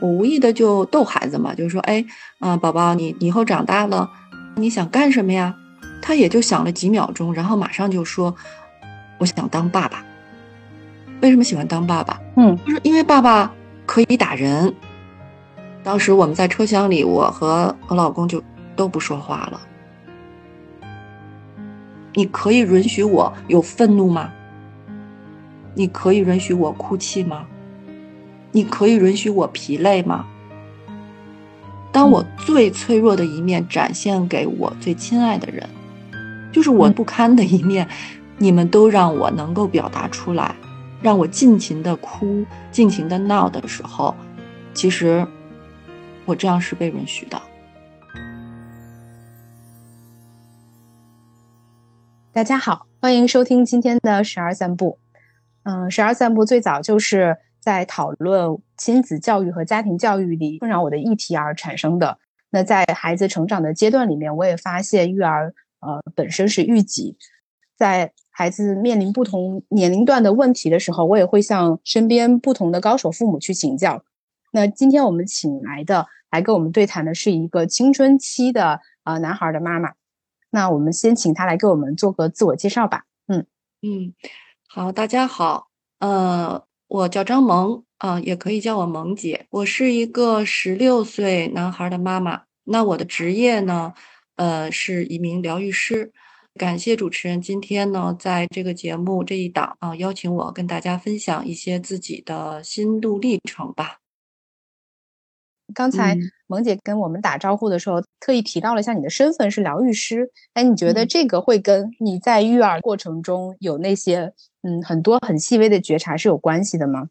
我无意的就逗孩子嘛，就是说，哎，啊，宝宝，你以后长大了，你想干什么呀？他也就想了几秒钟，然后马上就说，我想当爸爸。为什么喜欢当爸爸？嗯，就是因为爸爸可以打人。当时我们在车厢里，我和我老公就都不说话了。你可以允许我有愤怒吗？你可以允许我哭泣吗？你可以允许我疲累吗？当我最脆弱的一面展现给我最亲爱的人，就是我不堪的一面，你们都让我能够表达出来，让我尽情的哭、尽情的闹的时候，其实我这样是被允许的。大家好，欢迎收听今天的十二散步。嗯，十二散步最早就是在讨论亲子教育和家庭教育里困扰我的议题而产生的。那在孩子成长的阶段里面，我也发现育儿呃本身是育己，在孩子面临不同年龄段的问题的时候，我也会向身边不同的高手父母去请教。那今天我们请来的来跟我们对谈的是一个青春期的呃男孩的妈妈。那我们先请他来给我们做个自我介绍吧。嗯嗯，好，大家好，呃，我叫张萌，啊，也可以叫我萌姐。我是一个十六岁男孩的妈妈。那我的职业呢，呃，是一名疗愈师。感谢主持人今天呢，在这个节目这一档啊，邀请我跟大家分享一些自己的心路历程吧。刚才萌姐跟我们打招呼的时候，特意提到了一下你的身份是疗愈师。哎，你觉得这个会跟你在育儿过程中有那些嗯很多很细微的觉察是有关系的吗？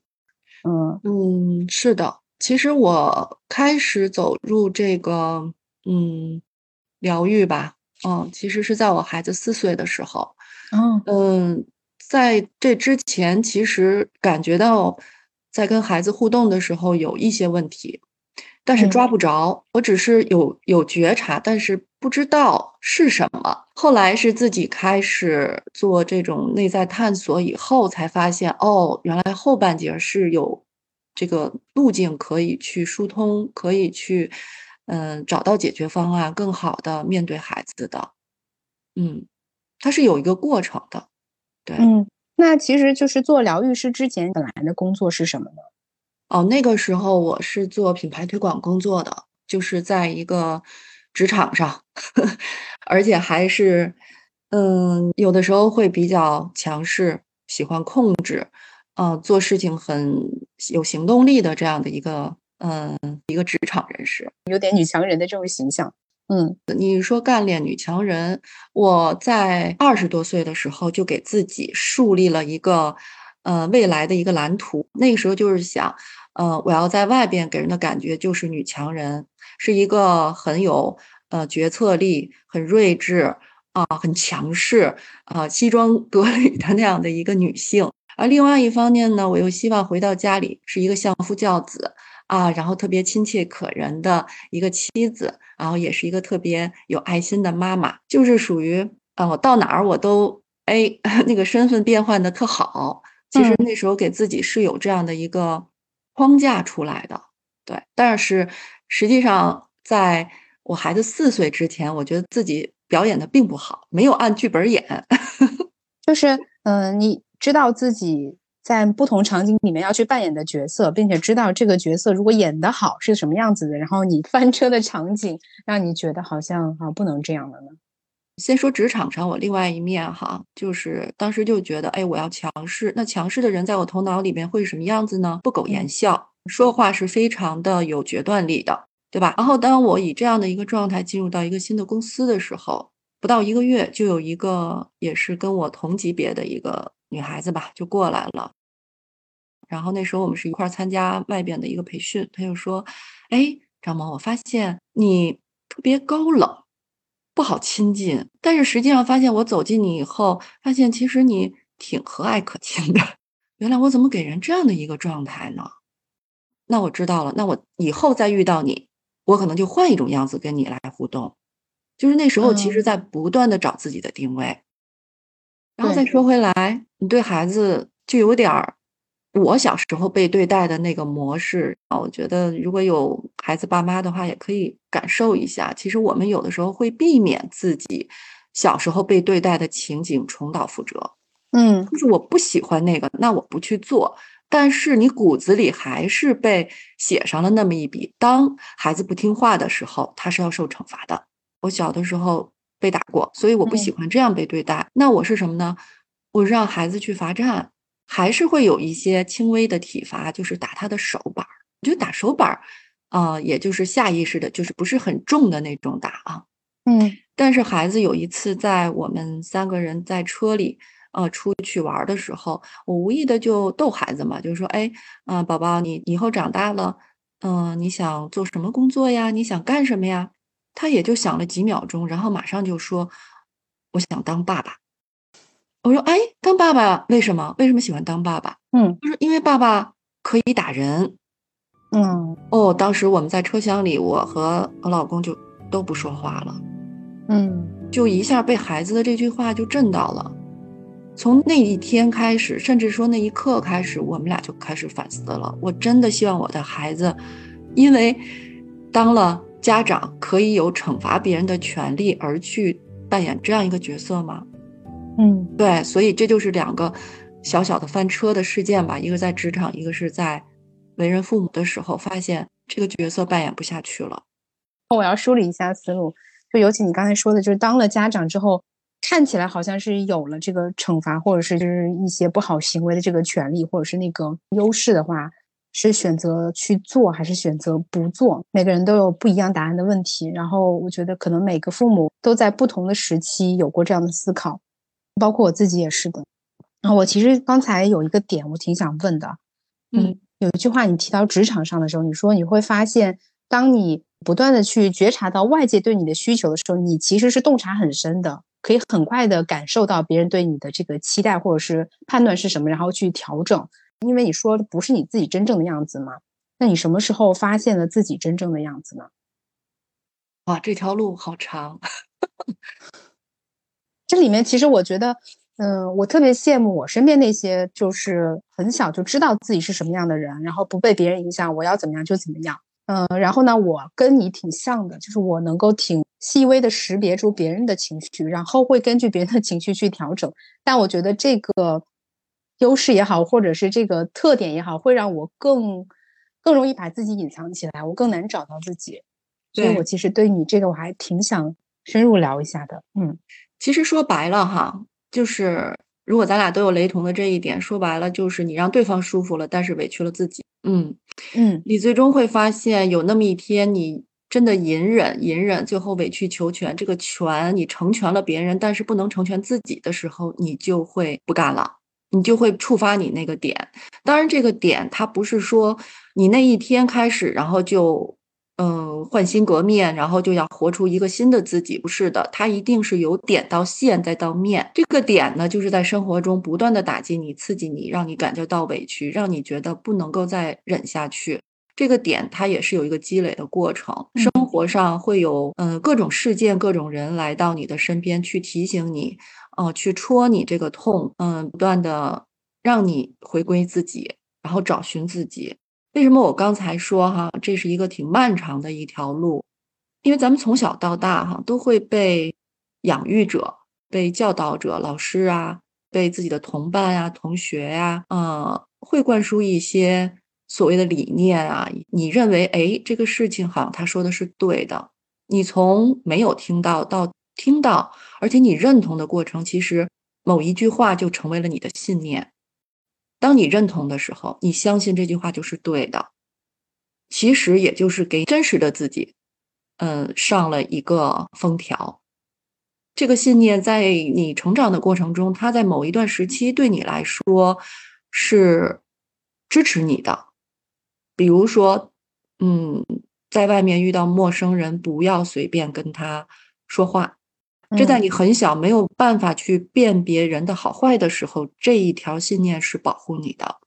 嗯嗯，是的。其实我开始走入这个嗯疗愈吧，嗯，其实是在我孩子四岁的时候。嗯嗯，在这之前，其实感觉到在跟孩子互动的时候有一些问题。但是抓不着，我只是有有觉察，但是不知道是什么。后来是自己开始做这种内在探索以后，才发现哦，原来后半截是有这个路径可以去疏通，可以去嗯找到解决方案，更好的面对孩子的。嗯，它是有一个过程的。对，嗯，那其实就是做疗愈师之前本来的工作是什么呢？哦，那个时候我是做品牌推广工作的，就是在一个职场上，而且还是，嗯，有的时候会比较强势，喜欢控制，嗯，做事情很有行动力的这样的一个，嗯，一个职场人士，有点女强人的这种形象。嗯，你说干练女强人，我在二十多岁的时候就给自己树立了一个，呃，未来的一个蓝图。那个时候就是想。呃，我要在外边给人的感觉就是女强人，是一个很有呃决策力、很睿智啊、很强势啊、西装革 履的那样的一个女性。而另外一方面呢，我又希望回到家里是一个相夫教子啊，然后特别亲切可人的一个妻子，然后也是一个特别有爱心的妈妈，就是属于啊，我到哪儿我都哎 那个身份变换的特好。其实那时候给自己是有这样的一个。框架出来的，对，但是实际上，在我孩子四岁之前，我觉得自己表演的并不好，没有按剧本演。就是，嗯，你知道自己在不同场景里面要去扮演的角色，并且知道这个角色如果演得好是什么样子的，然后你翻车的场景让你觉得好像啊不能这样了呢。先说职场上我另外一面哈，就是当时就觉得，哎，我要强势。那强势的人在我头脑里面会是什么样子呢？不苟言笑，说话是非常的有决断力的，对吧？然后当我以这样的一个状态进入到一个新的公司的时候，不到一个月就有一个也是跟我同级别的一个女孩子吧，就过来了。然后那时候我们是一块参加外边的一个培训，她就说，哎，张萌，我发现你特别高冷。不好亲近，但是实际上发现我走近你以后，发现其实你挺和蔼可亲的。原来我怎么给人这样的一个状态呢？那我知道了，那我以后再遇到你，我可能就换一种样子跟你来互动。就是那时候，其实在不断的找自己的定位。然后再说回来，你对孩子就有点儿我小时候被对待的那个模式啊，我觉得如果有孩子爸妈的话，也可以感受一下。其实我们有的时候会避免自己小时候被对待的情景重蹈覆辙。嗯，就是我不喜欢那个，那我不去做。但是你骨子里还是被写上了那么一笔。当孩子不听话的时候，他是要受惩罚的。我小的时候被打过，所以我不喜欢这样被对待。那我是什么呢？我让孩子去罚站。还是会有一些轻微的体罚，就是打他的手板儿。我觉得打手板儿，啊，也就是下意识的，就是不是很重的那种打啊。嗯。但是孩子有一次在我们三个人在车里，呃，出去玩的时候，我无意的就逗孩子嘛，就是说，哎，嗯，宝宝，你以后长大了，嗯，你想做什么工作呀？你想干什么呀？他也就想了几秒钟，然后马上就说，我想当爸爸。我说：“哎，当爸爸为什么？为什么喜欢当爸爸？”嗯，他说：“因为爸爸可以打人。”嗯，哦，当时我们在车厢里，我和我老公就都不说话了。嗯，就一下被孩子的这句话就震到了。从那一天开始，甚至说那一刻开始，我们俩就开始反思了。我真的希望我的孩子，因为当了家长可以有惩罚别人的权利，而去扮演这样一个角色吗？嗯，对，所以这就是两个小小的翻车的事件吧。一个在职场，一个是在为人父母的时候，发现这个角色扮演不下去了。我要梳理一下思路，就尤其你刚才说的，就是当了家长之后，看起来好像是有了这个惩罚，或者是就是一些不好行为的这个权利，或者是那个优势的话，是选择去做还是选择不做？每个人都有不一样答案的问题。然后我觉得，可能每个父母都在不同的时期有过这样的思考。包括我自己也是的，然后我其实刚才有一个点，我挺想问的，嗯，有一句话你提到职场上的时候，你说你会发现，当你不断的去觉察到外界对你的需求的时候，你其实是洞察很深的，可以很快的感受到别人对你的这个期待或者是判断是什么，然后去调整。因为你说的不是你自己真正的样子嘛，那你什么时候发现了自己真正的样子呢？哇，这条路好长。这里面其实我觉得，嗯，我特别羡慕我身边那些就是很小就知道自己是什么样的人，然后不被别人影响，我要怎么样就怎么样。嗯，然后呢，我跟你挺像的，就是我能够挺细微的识别出别人的情绪，然后会根据别人的情绪去调整。但我觉得这个优势也好，或者是这个特点也好，会让我更更容易把自己隐藏起来，我更难找到自己。所以我其实对你这个我还挺想深入聊一下的。嗯。其实说白了哈，就是如果咱俩都有雷同的这一点，说白了就是你让对方舒服了，但是委屈了自己。嗯嗯，你最终会发现有那么一天，你真的隐忍隐忍，最后委曲求全，这个全你成全了别人，但是不能成全自己的时候，你就会不干了，你就会触发你那个点。当然，这个点它不是说你那一天开始，然后就。嗯，换心革面，然后就要活出一个新的自己，不是的，它一定是由点到线再到面。这个点呢，就是在生活中不断的打击你、刺激你，让你感觉到委屈，让你觉得不能够再忍下去。这个点它也是有一个积累的过程，生活上会有嗯各种事件、各种人来到你的身边去提醒你，呃，去戳你这个痛，嗯，不断的让你回归自己，然后找寻自己。为什么我刚才说哈，这是一个挺漫长的一条路？因为咱们从小到大哈，都会被养育者、被教导者、老师啊，被自己的同伴啊、同学呀，呃，会灌输一些所谓的理念啊。你认为，哎，这个事情好像他说的是对的。你从没有听到到听到，而且你认同的过程，其实某一句话就成为了你的信念。当你认同的时候，你相信这句话就是对的，其实也就是给真实的自己，嗯，上了一个封条。这个信念在你成长的过程中，它在某一段时期对你来说是支持你的。比如说，嗯，在外面遇到陌生人，不要随便跟他说话。这在你很小没有办法去辨别人的好坏的时候，这一条信念是保护你的。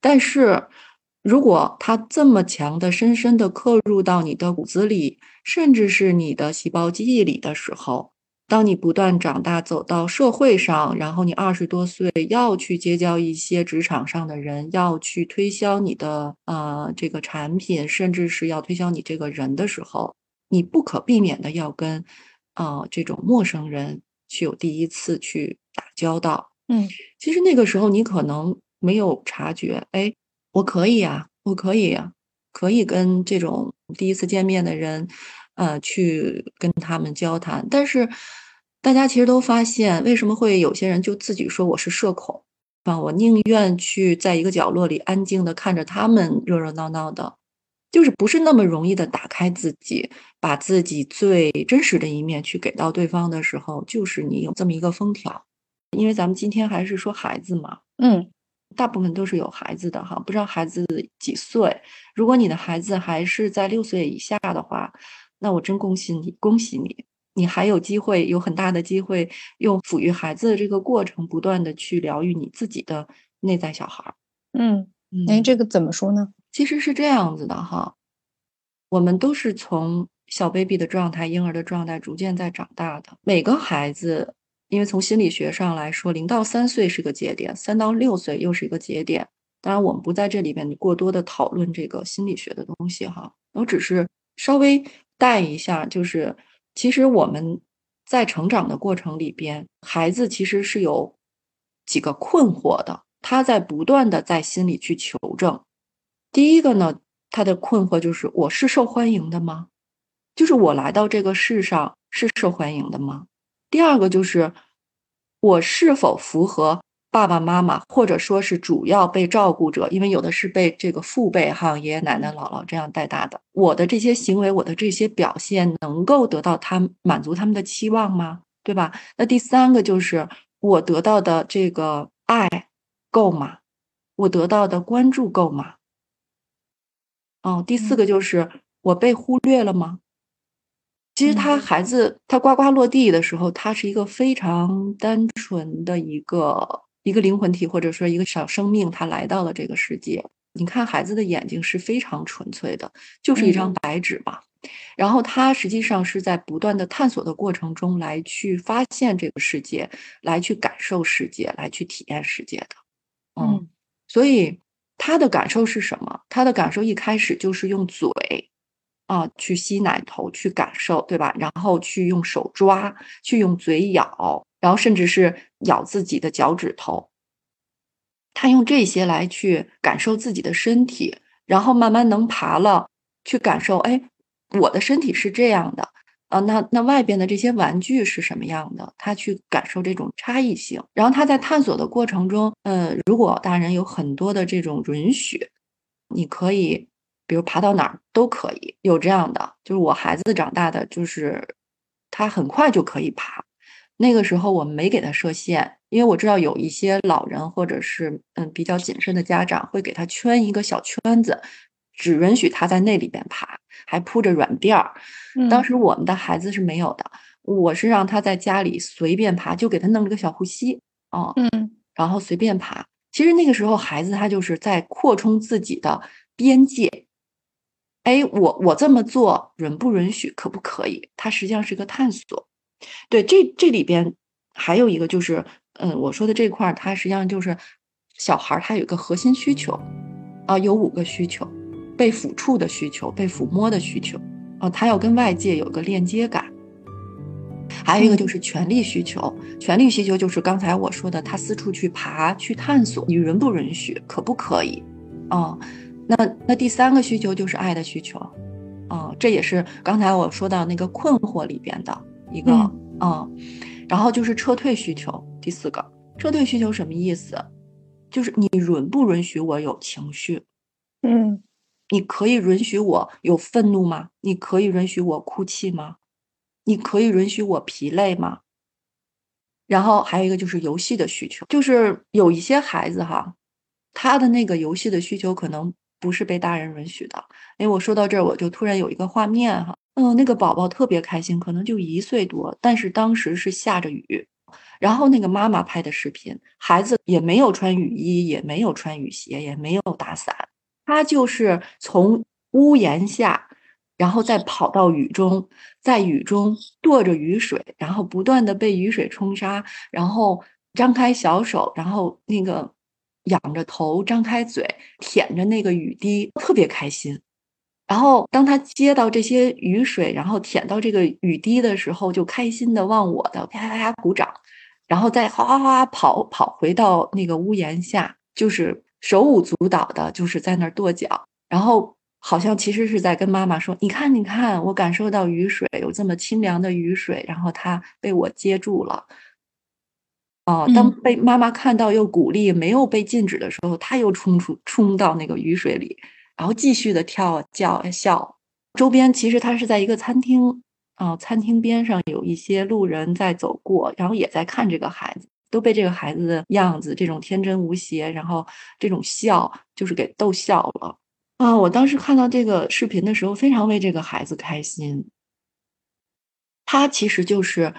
但是，如果它这么强的、深深的刻入到你的骨子里，甚至是你的细胞记忆里的时候，当你不断长大，走到社会上，然后你二十多岁要去结交一些职场上的人，要去推销你的呃这个产品，甚至是要推销你这个人的时候，你不可避免的要跟呃这种陌生人去有第一次去打交道。嗯，其实那个时候你可能没有察觉，哎，我可以啊，我可以啊，可以跟这种第一次见面的人。呃，去跟他们交谈，但是大家其实都发现，为什么会有些人就自己说我是社恐啊？我宁愿去在一个角落里安静的看着他们热热闹闹的，就是不是那么容易的打开自己，把自己最真实的一面去给到对方的时候，就是你有这么一个封条。因为咱们今天还是说孩子嘛，嗯，大部分都是有孩子的哈，不知道孩子几岁。如果你的孩子还是在六岁以下的话。那我真恭喜你，恭喜你，你还有机会，有很大的机会，用抚育孩子的这个过程，不断的去疗愈你自己的内在小孩。嗯，哎，这个怎么说呢？其实是这样子的哈，我们都是从小 baby 的状态、婴儿的状态，逐渐在长大的。每个孩子，因为从心理学上来说，零到三岁是个节点，三到六岁又是一个节点。当然，我们不在这里边过多的讨论这个心理学的东西哈，我只是稍微。带一下，就是其实我们在成长的过程里边，孩子其实是有几个困惑的，他在不断的在心里去求证。第一个呢，他的困惑就是我是受欢迎的吗？就是我来到这个世上是受欢迎的吗？第二个就是我是否符合？爸爸妈妈，或者说是主要被照顾者，因为有的是被这个父辈哈爷爷奶奶姥姥这样带大的。我的这些行为，我的这些表现，能够得到他满足他们的期望吗？对吧？那第三个就是我得到的这个爱够吗？我得到的关注够吗？哦，第四个就是我被忽略了吗？其实他孩子他呱呱落地的时候，他是一个非常单纯的一个。一个灵魂体，或者说一个小生命，他来到了这个世界。你看，孩子的眼睛是非常纯粹的，就是一张白纸吧。然后他实际上是在不断的探索的过程中来去发现这个世界，来去感受世界，来去体验世界的。嗯，所以他的感受是什么？他的感受一开始就是用嘴啊去吸奶头去感受，对吧？然后去用手抓，去用嘴咬。然后甚至是咬自己的脚趾头，他用这些来去感受自己的身体，然后慢慢能爬了，去感受，哎，我的身体是这样的啊，那那外边的这些玩具是什么样的？他去感受这种差异性，然后他在探索的过程中，呃，如果大人有很多的这种允许，你可以，比如爬到哪儿都可以有这样的，就是我孩子长大的，就是他很快就可以爬。那个时候我没给他设限，因为我知道有一些老人或者是嗯比较谨慎的家长会给他圈一个小圈子，只允许他在那里边爬，还铺着软垫儿。当时我们的孩子是没有的，我是让他在家里随便爬，就给他弄了个小护膝哦，嗯，然后随便爬。其实那个时候孩子他就是在扩充自己的边界。哎，我我这么做允不允许，可不可以？它实际上是个探索。对，这这里边还有一个就是，嗯，我说的这块儿，它实际上就是小孩儿他有一个核心需求，啊，有五个需求：被抚触的需求，被抚摸的需求，啊，他要跟外界有个链接感。还有一个就是权力需求，权力需求就是刚才我说的，他四处去爬去探索，你允不允许，可不可以？哦，那那第三个需求就是爱的需求，哦，这也是刚才我说到那个困惑里边的。一个嗯，然后就是撤退需求。第四个撤退需求什么意思？就是你允不允许我有情绪？嗯，你可以允许我有愤怒吗？你可以允许我哭泣吗？你可以允许我疲累吗？然后还有一个就是游戏的需求，就是有一些孩子哈，他的那个游戏的需求可能不是被大人允许的。因为我说到这儿，我就突然有一个画面哈。嗯，那个宝宝特别开心，可能就一岁多，但是当时是下着雨，然后那个妈妈拍的视频，孩子也没有穿雨衣，也没有穿雨鞋，也没有打伞，他就是从屋檐下然后再跑到雨中，在雨中跺着雨水，然后不断的被雨水冲刷，然后张开小手，然后那个仰着头，张开嘴舔着那个雨滴，特别开心。然后当他接到这些雨水，然后舔到这个雨滴的时候，就开心的往我的啪啪啪鼓掌，然后再哗哗哗跑跑回到那个屋檐下，就是手舞足蹈的，就是在那儿跺脚，然后。好像其实是在跟妈妈说：“你看，你看，我感受到雨水有这么清凉的雨水，然后它被我接住了。”哦，当被妈妈看到又鼓励，没有被禁止的时候，他又冲出冲到那个雨水里，然后继续的跳叫笑。周边其实他是在一个餐厅啊，餐厅边上有一些路人在走过，然后也在看这个孩子，都被这个孩子的样子，这种天真无邪，然后这种笑，就是给逗笑了。啊！我当时看到这个视频的时候，非常为这个孩子开心。他其实就是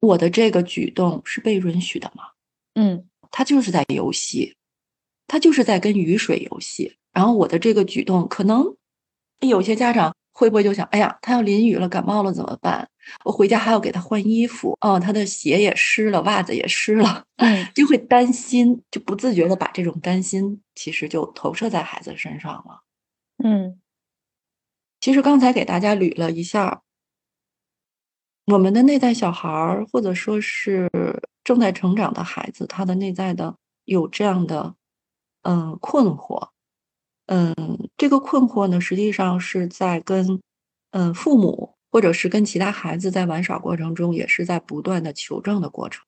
我的这个举动是被允许的嘛？嗯，他就是在游戏，他就是在跟雨水游戏。然后我的这个举动，可能有些家长。会不会就想，哎呀，他要淋雨了，感冒了怎么办？我回家还要给他换衣服，哦，他的鞋也湿了，袜子也湿了，嗯，就会担心，就不自觉的把这种担心，其实就投射在孩子身上了。嗯，其实刚才给大家捋了一下，我们的内在小孩儿，或者说是正在成长的孩子，他的内在的有这样的，嗯，困惑。嗯，这个困惑呢，实际上是在跟嗯父母，或者是跟其他孩子在玩耍过程中，也是在不断的求证的过程。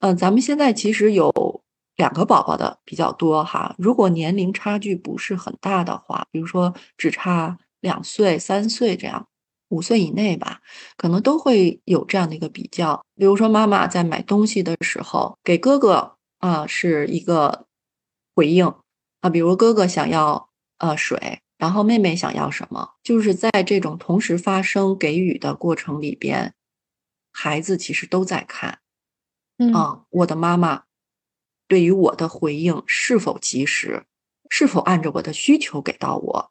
嗯，咱们现在其实有两个宝宝的比较多哈。如果年龄差距不是很大的话，比如说只差两岁、三岁这样，五岁以内吧，可能都会有这样的一个比较。比如说妈妈在买东西的时候，给哥哥啊是一个回应啊，比如哥哥想要。呃，水，然后妹妹想要什么？就是在这种同时发生给予的过程里边，孩子其实都在看，嗯，我的妈妈对于我的回应是否及时，是否按着我的需求给到我？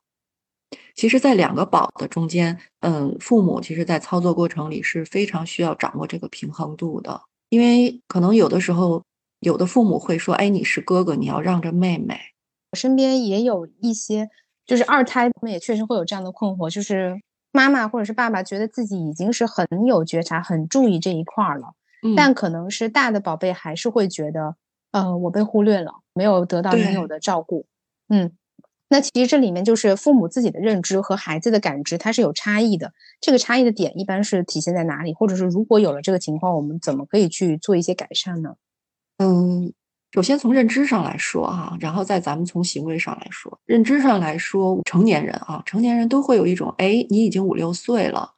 其实，在两个宝的中间，嗯，父母其实在操作过程里是非常需要掌握这个平衡度的，因为可能有的时候，有的父母会说：“哎，你是哥哥，你要让着妹妹。”我身边也有一些，就是二胎，他们也确实会有这样的困惑，就是妈妈或者是爸爸觉得自己已经是很有觉察、很注意这一块了，但可能是大的宝贝还是会觉得，呃，我被忽略了，没有得到应有的照顾。嗯，那其实这里面就是父母自己的认知和孩子的感知，它是有差异的。这个差异的点一般是体现在哪里？或者是如果有了这个情况，我们怎么可以去做一些改善呢？嗯。首先从认知上来说，哈，然后再咱们从行为上来说。认知上来说，成年人啊，成年人都会有一种，哎，你已经五六岁了，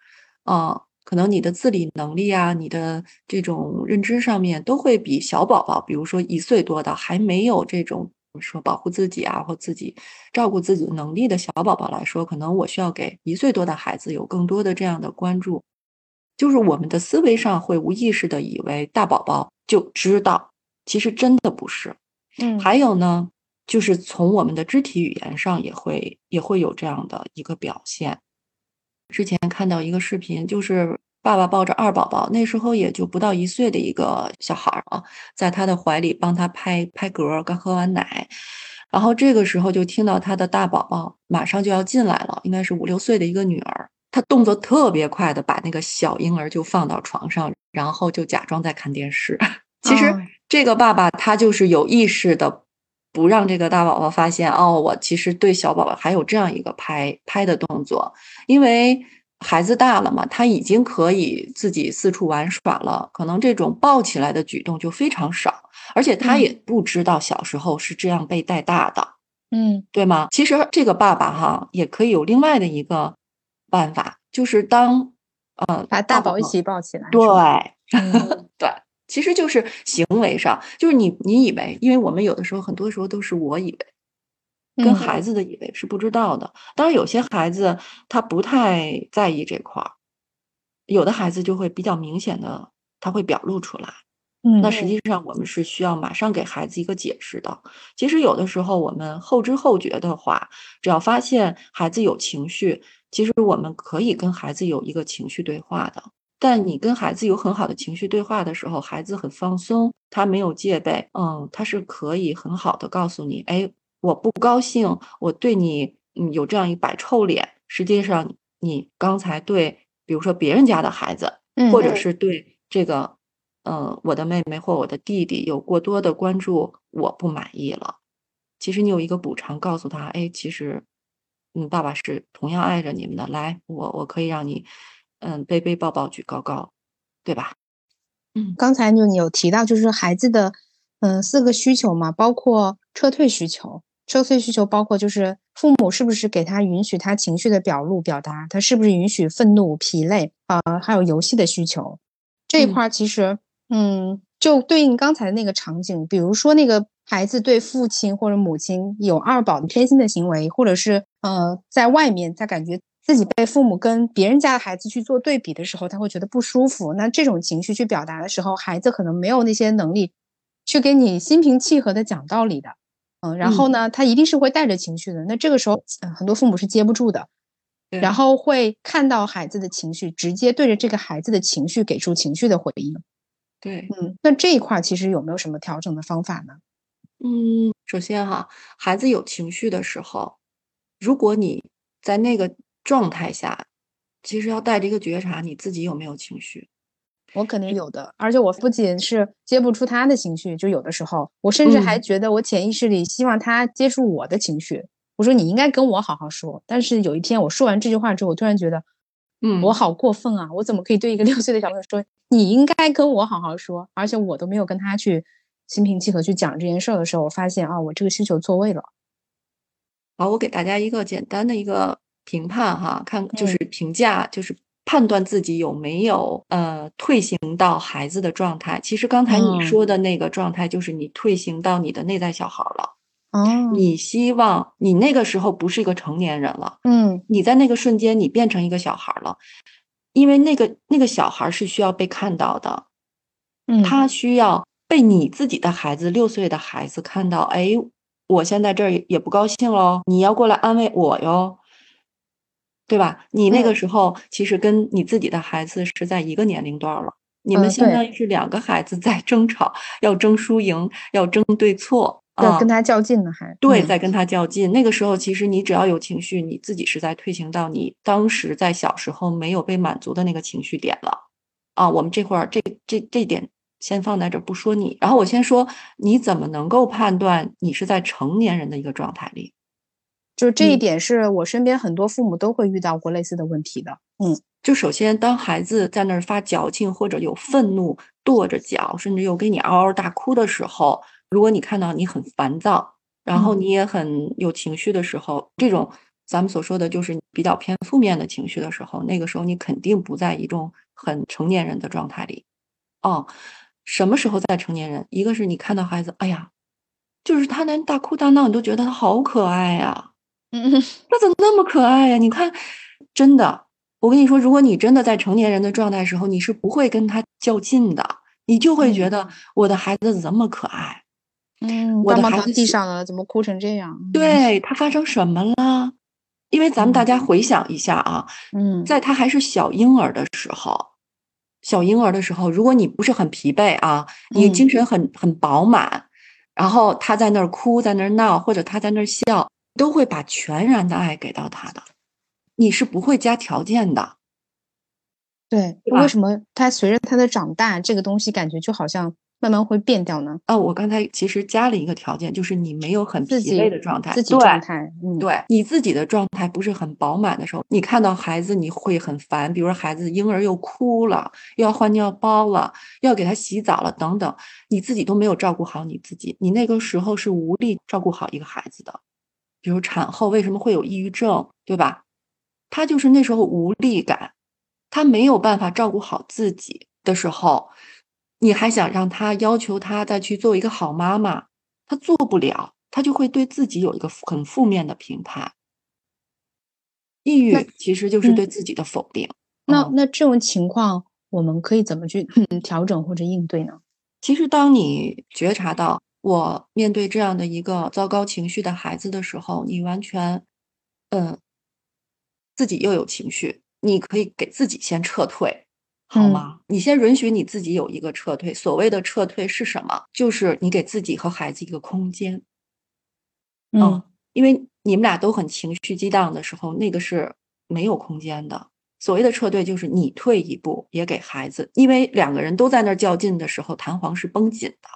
啊，可能你的自理能力啊，你的这种认知上面都会比小宝宝，比如说一岁多的还没有这种说保护自己啊或自己照顾自己能力的小宝宝来说，可能我需要给一岁多的孩子有更多的这样的关注。就是我们的思维上会无意识的以为大宝宝就知道。其实真的不是，嗯，还有呢，就是从我们的肢体语言上也会也会有这样的一个表现。之前看到一个视频，就是爸爸抱着二宝宝，那时候也就不到一岁的一个小孩儿啊，在他的怀里帮他拍拍嗝，刚喝完奶，然后这个时候就听到他的大宝宝马上就要进来了，应该是五六岁的一个女儿，她动作特别快的把那个小婴儿就放到床上，然后就假装在看电视，其实。这个爸爸他就是有意识的，不让这个大宝宝发现哦，我其实对小宝宝还有这样一个拍拍的动作，因为孩子大了嘛，他已经可以自己四处玩耍了，可能这种抱起来的举动就非常少，而且他也不知道小时候是这样被带大的，嗯，对吗？其实这个爸爸哈也可以有另外的一个办法，就是当呃把大宝一起抱起来，对，对。其实就是行为上，就是你你以为，因为我们有的时候很多时候都是我以为，跟孩子的以为是不知道的。当然，有些孩子他不太在意这块儿，有的孩子就会比较明显的，他会表露出来。嗯，那实际上我们是需要马上给孩子一个解释的。其实有的时候我们后知后觉的话，只要发现孩子有情绪，其实我们可以跟孩子有一个情绪对话的。但你跟孩子有很好的情绪对话的时候，孩子很放松，他没有戒备，嗯，他是可以很好的告诉你，哎，我不高兴，我对你，嗯，有这样一摆臭脸。实际上，你刚才对，比如说别人家的孩子，或者是对这个，呃，我的妹妹或我的弟弟有过多的关注，我不满意了。其实你有一个补偿，告诉他，哎，其实，嗯，爸爸是同样爱着你们的。来，我我可以让你。嗯，背背抱抱举高高，对吧？嗯，刚才就你有提到，就是孩子的嗯四个需求嘛，包括撤退需求。撤退需求包括就是父母是不是给他允许他情绪的表露表达，他是不是允许愤怒、疲累啊？还有游戏的需求这一块，其实嗯，就对应刚才的那个场景，比如说那个孩子对父亲或者母亲有二宝的偏心的行为，或者是呃在外面他感觉。自己被父母跟别人家的孩子去做对比的时候，他会觉得不舒服。那这种情绪去表达的时候，孩子可能没有那些能力去给你心平气和的讲道理的。嗯，然后呢，他一定是会带着情绪的。那这个时候，很多父母是接不住的，然后会看到孩子的情绪，直接对着这个孩子的情绪给出情绪的回应。对，嗯，那这一块其实有没有什么调整的方法呢？嗯，首先哈，孩子有情绪的时候，如果你在那个。状态下，其实要带着一个觉察，你自己有没有情绪？我肯定有的，而且我不仅是接不出他的情绪，就有的时候，我甚至还觉得我潜意识里希望他接触我的情绪。我说你应该跟我好好说，但是有一天我说完这句话之后，我突然觉得，嗯，我好过分啊！我怎么可以对一个六岁的小朋友说你应该跟我好好说？而且我都没有跟他去心平气和去讲这件事的时候，我发现啊，我这个需求错位了。好，我给大家一个简单的一个。评判哈，看就是评价，就是判断自己有没有呃退行到孩子的状态。其实刚才你说的那个状态，就是你退行到你的内在小孩了。哦，你希望你那个时候不是一个成年人了。嗯，你在那个瞬间，你变成一个小孩了，因为那个那个小孩是需要被看到的。嗯，他需要被你自己的孩子六岁的孩子看到。哎，我现在这儿也不高兴喽，你要过来安慰我哟。对吧？你那个时候其实跟你自己的孩子是在一个年龄段了，你们相当于是两个孩子在争吵，要争输赢，要争对错，要跟他较劲呢，还对，在跟他较劲。那个时候，其实你只要有情绪，你自己是在退行到你当时在小时候没有被满足的那个情绪点了啊。我们这会儿这这这点先放在这不说你，然后我先说你怎么能够判断你是在成年人的一个状态里。就这一点是我身边很多父母都会遇到过类似的问题的。嗯，就首先当孩子在那儿发矫情或者有愤怒、跺着脚，甚至又给你嗷嗷大哭的时候，如果你看到你很烦躁，然后你也很有情绪的时候，这种咱们所说的就是比较偏负面的情绪的时候，那个时候你肯定不在一种很成年人的状态里。哦，什么时候在成年人？一个是你看到孩子，哎呀，就是他连大哭大闹，你都觉得他好可爱呀。嗯，他怎么那么可爱呀？你看，真的，我跟你说，如果你真的在成年人的状态时候，你是不会跟他较劲的，你就会觉得我的孩子怎么可爱？嗯，我的孩子地上了，怎么哭成这样？对他发生什么了？因为咱们大家回想一下啊，嗯，在他还是小婴儿的时候，小婴儿的时候，如果你不是很疲惫啊，你精神很很饱满，然后他在那儿哭，在那儿闹，或者他在那儿笑。都会把全然的爱给到他的，你是不会加条件的。对，为什么他随着他的长大，这个东西感觉就好像慢慢会变掉呢？哦，我刚才其实加了一个条件，就是你没有很疲惫的状态，自己状态，嗯，对你自己的状态不是很饱满的时候，你看到孩子你会很烦，比如说孩子婴儿又哭了，又要换尿包了，要给他洗澡了等等，你自己都没有照顾好你自己，你那个时候是无力照顾好一个孩子的。比如产后为什么会有抑郁症，对吧？他就是那时候无力感，他没有办法照顾好自己的时候，你还想让他要求他再去做一个好妈妈，他做不了，他就会对自己有一个很负面的评判。抑郁其实就是对自己的否定。那那这种情况，我们可以怎么去调整或者应对呢？其实，当你觉察到。我面对这样的一个糟糕情绪的孩子的时候，你完全，嗯，自己又有情绪，你可以给自己先撤退，好吗？你先允许你自己有一个撤退。所谓的撤退是什么？就是你给自己和孩子一个空间。嗯，因为你们俩都很情绪激荡的时候，那个是没有空间的。所谓的撤退，就是你退一步，也给孩子，因为两个人都在那儿较劲的时候，弹簧是绷紧的，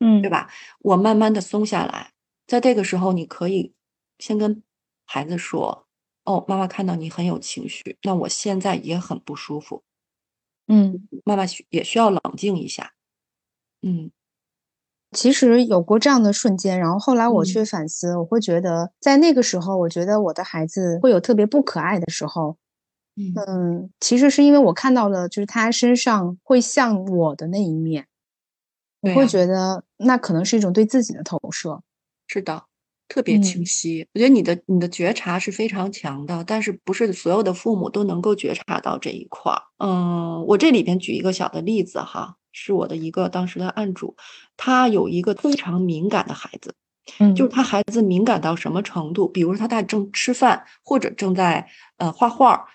嗯，对吧？我慢慢的松下来，在这个时候，你可以先跟孩子说：“哦，妈妈看到你很有情绪，那我现在也很不舒服，嗯，妈妈需也需要冷静一下。”嗯。其实有过这样的瞬间，然后后来我嗯去反思，我会觉得在那个时候，我觉得我的孩子会有特别不可爱的时候。嗯嗯，其实是因为我看到了，就是他身上会像我的那一面，我会觉得那可能是一种对自己的投射。是的，特别清嗯晰。我觉得你的你的觉察是非常强的，但是不是所有的父母都能够觉察到这一块儿。嗯，我这里边举一个小的例子哈，是我的一个当时的案主，他有一个非常敏感的孩子，嗯，就是他孩子敏感到什么程度？比如说他在正吃饭或者正在呃画画，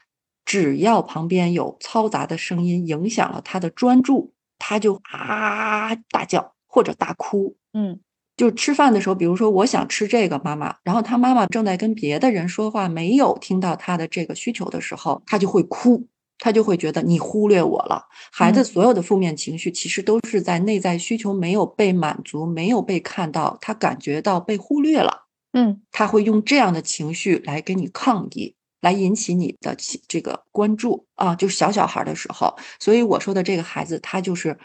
只要旁边有嘈杂的声音影响了他的专注，他就啊大叫或者大哭。嗯就吃饭的时候，比如说我想吃这个妈妈，然后他妈妈正在跟别的人说话，没有听到他的这个需求的时候，他就会哭，他就会觉得你忽略我了。孩子嗯所有的负面情绪其实都是在内在需求没有被满足、没有被看到，他感觉到被忽略了，嗯他会用这样的情绪来跟你抗议。来引起你的起这个关注啊，就是小小孩的时候，所以我说的这个孩子，他就是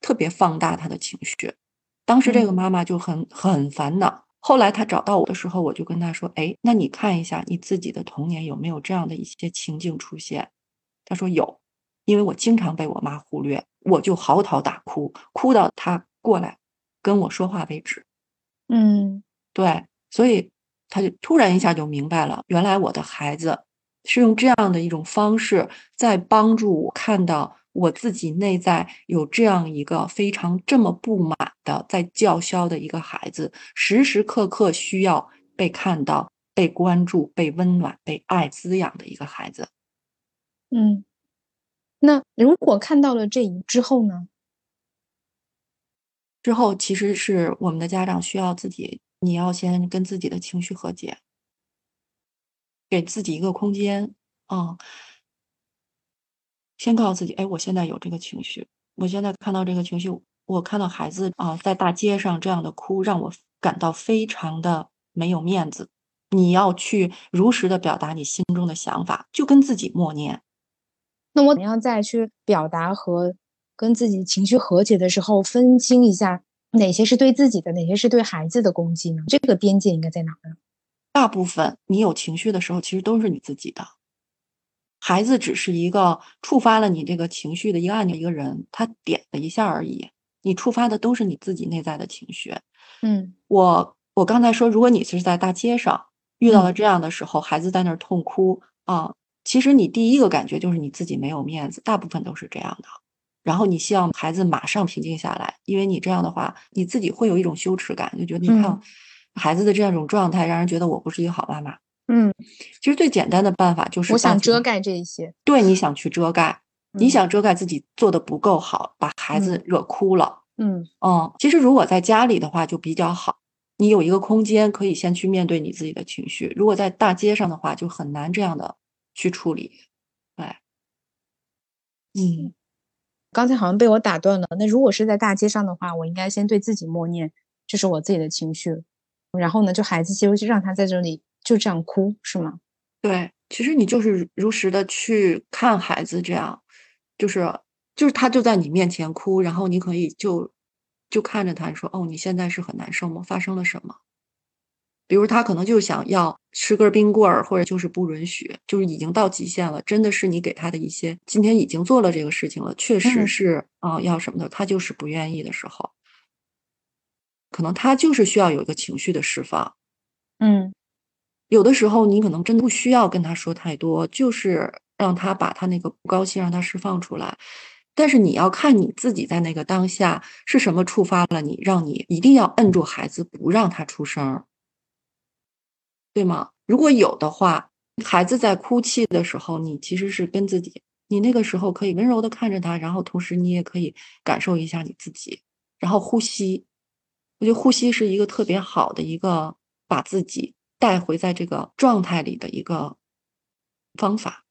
特别放大他的情绪。当时这个嗯妈妈就很很烦恼。后来她找到我的时候，我就跟她说：“哎，那你看一下你自己的童年有没有这样的一些情境出现？”他说有，因为我经常被我妈忽略，我就嚎啕大哭，哭到他过来跟我说话为止。嗯对，所以他就突然一下就明白了，原来我的孩子是用这样的一种方式，在帮助我看到我自己内在有这样一个非常这么不满的，在叫嚣的一个孩子，时时刻刻需要被看到、被关注、被温暖、被爱滋养的一个孩子。嗯。那如果看到了这一之后呢？之后其实是我们的家长需要自己，你要先跟自己的情绪和解，给自己一个空间，啊、先告诉自己，哎，我现在有这个情绪，我现在看到这个情绪，我看到孩子啊、在大街上这样的哭，让我感到非常的没有面子。你要去如实的表达你心中的想法，就跟自己默念。那我怎样再去表达和跟自己情绪和解的时候，分清一下哪些是对自己的，哪些是对孩子的攻击呢？这个边界应该在哪儿呢？大部分你有情绪的时候，其实都是你自己的。孩子只是一个触发了你这个情绪的一个按钮，一个人他点了一下而已。你触发的都是你自己内在的情绪。嗯我我刚才说，如果你是在大街上遇到了嗯这样的时候，孩子在那儿痛哭啊，其实你第一个感觉就是你自己没有面子，大部分都是这样的。然后你希望孩子马上平静下来，因为你这样的话，你自己会有一种羞耻感，就觉得你看嗯孩子的这样一种状态，让人觉得我不是一个好妈妈。嗯，其实最简单的办法就是我想遮盖这一些。对，你想去遮盖，你嗯想遮盖自己做的不够好，把孩子嗯惹哭了。嗯嗯，其实如果在家里的话就比较好，你有一个空间可以先去面对你自己的情绪。如果在大街上的话，就很难这样的去处理。对，嗯，刚才好像被我打断了。那如果是在大街上的话，我应该先对自己默念，这是我自己的情绪。然后呢，就孩子就就让他在这里就这样哭，是吗？对，其实你就是如实的去看孩子，这样就是就是他就在你面前哭，然后你可以就就看着他说，哦，你现在是很难受吗？发生了什么？比如他可能就想要吃根冰棍儿，或者就是不允许，就是已经到极限了。真的是你给他的一些，今天已经做了这个事情了，确实嗯是啊、要什么的，他就是不愿意的时候，可能他就是需要有一个情绪的释放。嗯有的时候你可能真的不需要跟他说太多，就是让他把他那个不高兴让他释放出来。但是你要看你自己在那个当下是什么触发了你，让你一定要摁住孩子，不让他出声儿，对吗？如果有的话，孩子在哭泣的时候，你其实是跟自己，你那个时候可以温柔的看着他，然后同时你也可以感受一下你自己，然后呼吸。我觉得呼吸是一个特别好的一个把自己带回在这个状态里的一个方法。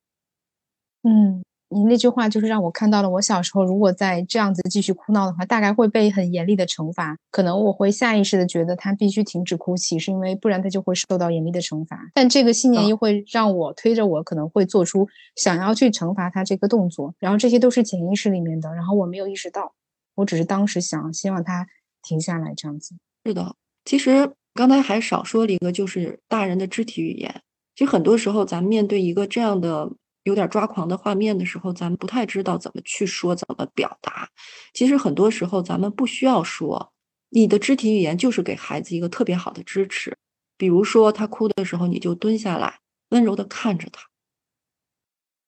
嗯。你那句话就是让我看到了，我小时候如果再这样子继续哭闹的话，大概会被很严厉的惩罚。可能我会下意识的觉得他必须停止哭泣，是因为不然他就会受到严厉的惩罚。但这个信念又会让我推着我，可能会做出想要去惩罚他这个动作。然后这些都是潜意识里面的，然后我没有意识到，我只是当时想希望他停下来这样子。是的，其实刚才还少说了一个，就是大人的肢体语言。其实很多时候咱们面对一个这样的。有点抓狂的画面的时候，咱们不太知道怎么去说，怎么表达。其实很多时候，咱们不需要说，你的肢体语言就是给孩子一个特别好的支持。比如说他哭的时候，你就蹲下来，温柔的看着他，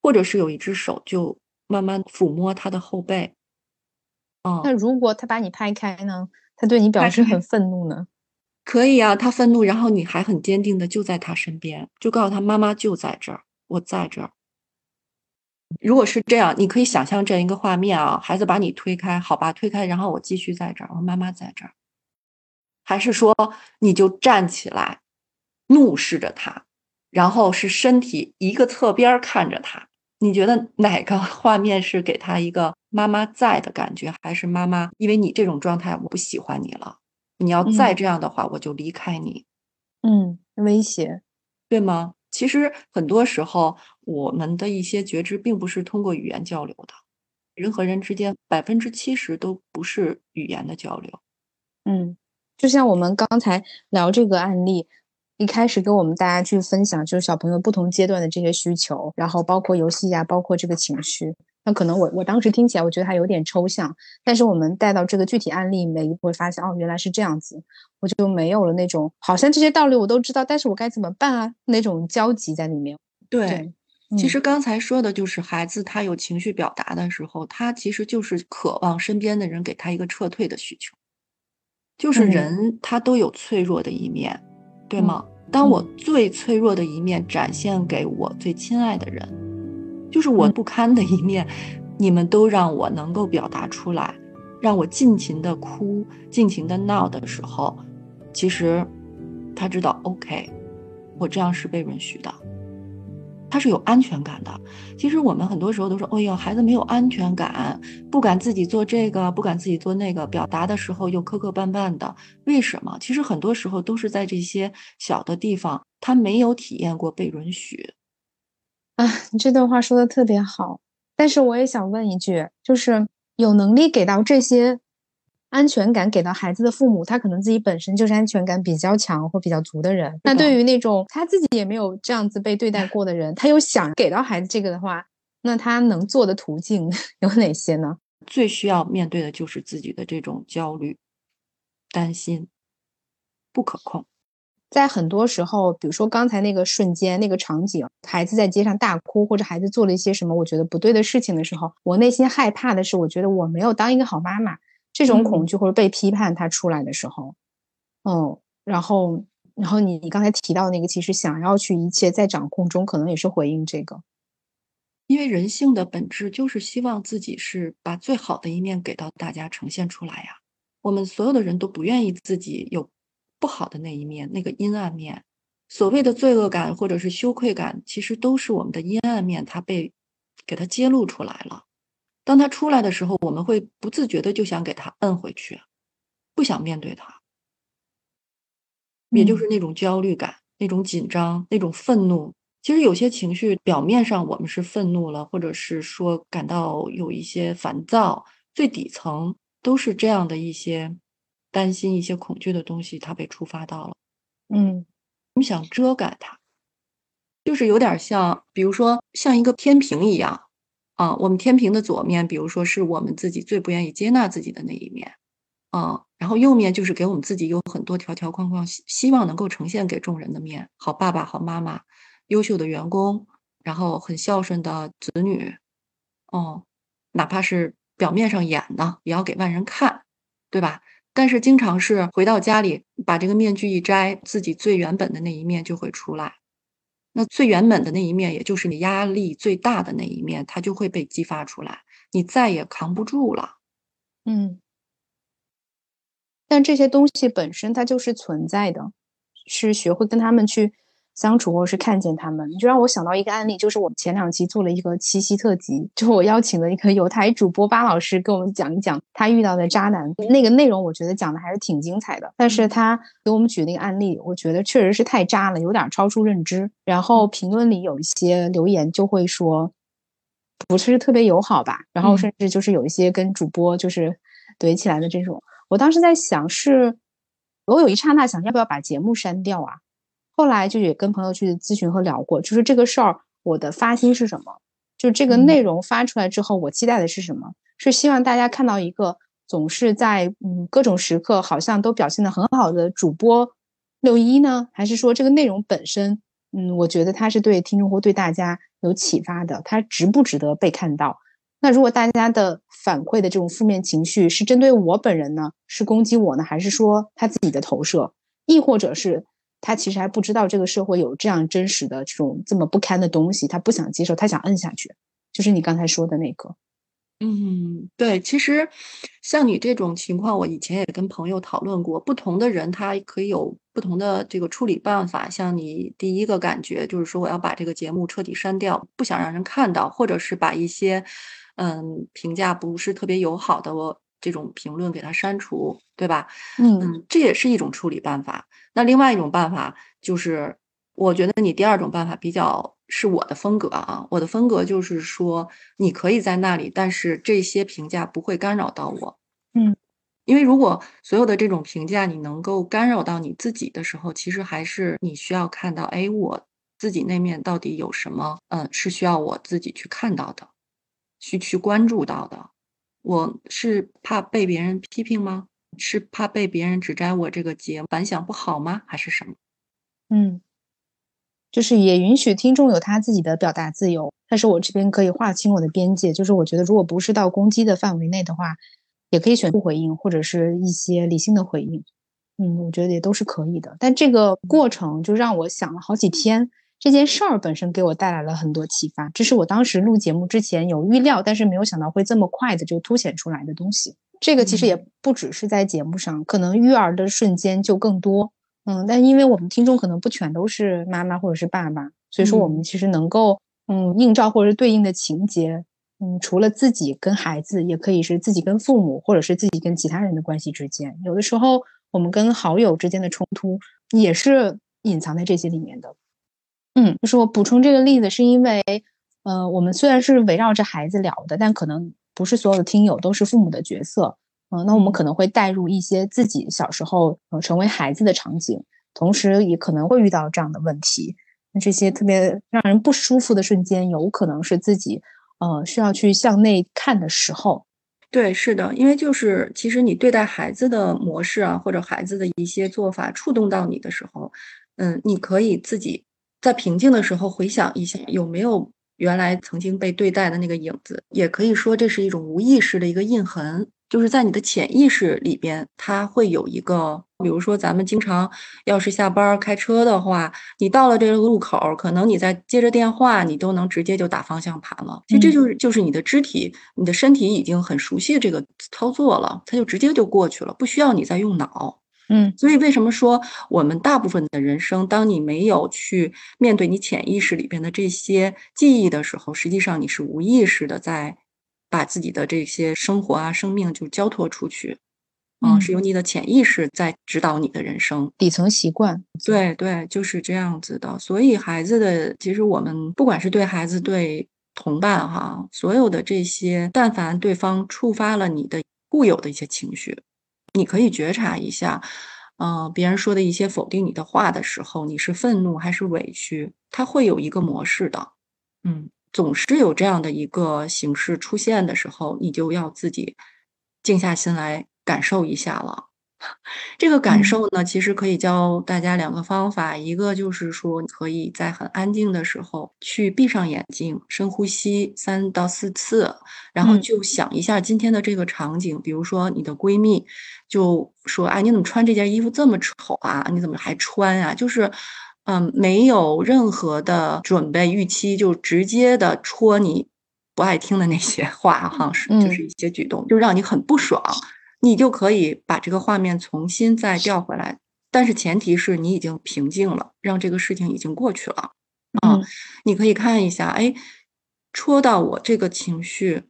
或者是有一只手就慢慢抚摸他的后背。哦，那如果他把你拍开呢？他对你表示很愤怒呢？可以啊，他愤怒，然后你还很坚定的就在他身边，就告诉他妈妈就在这儿，我在这儿。如果是这样，你可以想象这样一个画面啊，孩子把你推开，好吧，推开，然后我继续在这儿，我妈妈在这儿，还是说你就站起来，怒视着他，然后是身体一个侧边看着他，你觉得哪个 画面是给他一个妈妈在的感觉，还是妈妈因为你这种状态我不喜欢你了，你要再这样的话我就离开你，嗯，威胁，对吗？其实很多时候，我们的一些觉知并不是通过语言交流的，人和人之间百分之七十都不是语言的交流。嗯，就像我们刚才聊这个案例，一开始跟我们大家去分享，就是小朋友不同阶段的这些需求，然后包括游戏呀，包括这个情绪。那可能我我当时听起来，我觉得还有点抽象，但是我们带到这个具体案例，每一步会发现，哦，原来是这样子，我就没有了那种好像这些道理我都知道，但是我该怎么办啊？那种焦急在里面。对，其实刚才说的就是孩子他有情绪表达的时候，他其实就是渴望身边的人给他一个撤退的需求，就是人他都有脆弱的一面，对吗？当我最脆弱的一面展现给我最亲爱的人。就是我不堪的一面，你们都让我能够表达出来，让我尽情的哭、尽情的闹的时候，其实他知道，OK，我这样是被允许的，他是有安全感的。其实我们很多时候都说，哎呦，孩子没有安全感，不敢自己做这个，不敢自己做那个，表达的时候又磕磕绊绊的。为什么？其实很多时候都是在这些小的地方，他没有体验过被允许。啊，你这段话说的特别好，但是我也想问一句，就是有能力给到这些安全感给到孩子的父母，他可能自己本身就是安全感比较强或比较足的人。那对于那种他自己也没有这样子被对待过的人，他又想给到孩子这个的话，那他能做的途径 有哪些呢？最需要面对的就是自己的这种焦虑、担心、不可控。在很多时候，比如说刚才那个瞬间、那个场景，孩子在街上大哭，或者孩子做了一些什么我觉得不对的事情的时候，我内心害怕的是，我觉得我没有当一个好妈妈，这种恐惧或者被批判，他出来的时候，嗯，然后，然后你你刚才提到那个，其实想要去一切在掌控中，可能也是回应这个，因为人性的本质就是希望自己是把最好的一面给到大家呈现出来呀。我们所有的人都不愿意自己有。不好的那一面，那个阴暗面，所谓的罪恶感或者是羞愧感，其实都是我们的阴暗面，它被给它揭露出来了。当它出来的时候，我们会不自觉的就想给它摁回去，不想面对它，也就是那种焦虑感、那种紧张、那种愤怒。其实有些情绪表面上我们是愤怒了，或者是说感到有一些烦躁，最底层都是这样的一些。担心一些恐惧的东西，它被触发到了。嗯，我们想遮盖它，就是有点像，比如说像一个天平一样啊。我们天平的左面，比如说是我们自己最不愿意接纳自己的那一面啊，然后右面就是给我们自己有很多条条框框，希希望能够呈现给众人的面。好爸爸，好妈妈，优秀的员工，然后很孝顺的子女，哦，哪怕是表面上演的，也要给外人看，对吧？但是经常是回到家里，把这个面具一摘，自己最原本的那一面就会出来。那最原本的那一面，也就是你压力最大的那一面，它就会被激发出来，你再也扛不住了。嗯。但这些东西本身它就是存在的，是学会跟他们去。相处，或是看见他们，你就让我想到一个案例，就是我们前两期做了一个七夕特辑，就我邀请了一个有台主播巴老师跟我们讲一讲他遇到的渣男，那个内容我觉得讲的还是挺精彩的。但是他给我们举那个案例，我觉得确实是太渣了，有点超出认知。然后评论里有一些留言就会说，不是特别友好吧，然后甚至就是有一些跟主播就是怼起来的这种。我当时在想，是我有一刹那想要不要把节目删掉啊？后来就也跟朋友去咨询和聊过，就是这个事儿，我的发心是什么？就这个内容发出来之后，我期待的是什么？是希望大家看到一个总是在嗯各种时刻好像都表现的很好的主播六一呢？还是说这个内容本身，嗯，我觉得它是对听众或对大家有启发的，它值不值得被看到？那如果大家的反馈的这种负面情绪是针对我本人呢？是攻击我呢？还是说他自己的投射？亦或者是？他其实还不知道这个社会有这样真实的这种这么不堪的东西，他不想接受，他想摁下去，就是你刚才说的那个。嗯，对，其实像你这种情况，我以前也跟朋友讨论过，不同的人他可以有不同的这个处理办法。像你第一个感觉就是说，我要把这个节目彻底删掉，不想让人看到，或者是把一些嗯评价不是特别友好的我。这种评论给它删除，对吧？嗯，这也是一种处理办法。那另外一种办法就是，我觉得你第二种办法比较是我的风格啊。我的风格就是说，你可以在那里，但是这些评价不会干扰到我。嗯，因为如果所有的这种评价你能够干扰到你自己的时候，其实还是你需要看到，哎，我自己那面到底有什么？嗯，是需要我自己去看到的，去去关注到的。我是怕被别人批评吗？是怕被别人指摘我这个节反响不好吗？还是什么？嗯，就是也允许听众有他自己的表达自由，但是我这边可以划清我的边界。就是我觉得，如果不是到攻击的范围内的话，也可以选不回应，或者是一些理性的回应。嗯，我觉得也都是可以的。但这个过程就让我想了好几天。这件事儿本身给我带来了很多启发，这是我当时录节目之前有预料，但是没有想到会这么快的就凸显出来的东西。这个其实也不只是在节目上，可能育儿的瞬间就更多。嗯，但因为我们听众可能不全都是妈妈或者是爸爸，所以说我们其实能够嗯映照或者对应的情节，嗯，除了自己跟孩子，也可以是自己跟父母，或者是自己跟其他人的关系之间。有的时候我们跟好友之间的冲突也是隐藏在这些里面的。嗯，就是我补充这个例子，是因为，呃，我们虽然是围绕着孩子聊的，但可能不是所有的听友都是父母的角色，嗯，那我们可能会带入一些自己小时候呃成为孩子的场景，同时也可能会遇到这样的问题。那这些特别让人不舒服的瞬间，有可能是自己呃需要去向内看的时候。对，是的，因为就是其实你对待孩子的模式啊，或者孩子的一些做法触动到你的时候，嗯，你可以自己。在平静的时候回想一下，有没有原来曾经被对待的那个影子？也可以说这是一种无意识的一个印痕，就是在你的潜意识里边，它会有一个。比如说，咱们经常要是下班开车的话，你到了这个路口，可能你在接着电话，你都能直接就打方向盘了。其实这就是就是你的肢体，你的身体已经很熟悉这个操作了，它就直接就过去了，不需要你再用脑。嗯，所以为什么说我们大部分的人生，当你没有去面对你潜意识里边的这些记忆的时候，实际上你是无意识的在把自己的这些生活啊、生命就交托出去，嗯，是由你的潜意识在指导你的人生底层习惯。对对，就是这样子的。所以孩子的，其实我们不管是对孩子、对同伴哈，所有的这些，但凡对方触发了你的固有的一些情绪。你可以觉察一下，嗯，别人说的一些否定你的话的时候，你是愤怒还是委屈？它会有一个模式的，嗯，总是有这样的一个形式出现的时候，你就要自己静下心来感受一下了。这个感受呢，其实可以教大家两个方法，一个就是说，可以在很安静的时候去闭上眼睛，深呼吸三到四次，然后就想一下今天的这个场景，比如说你的闺蜜就说：“哎，你怎么穿这件衣服这么丑啊？你怎么还穿啊？”就是嗯，没有任何的准备预期，就直接的戳你不爱听的那些话，哈，是就是一些举动，就让你很不爽，你就可以把这个画面重新再调回来，但是前提是你已经平静了，让这个事情已经过去了，啊，你可以看一下，哎，戳到我这个情绪，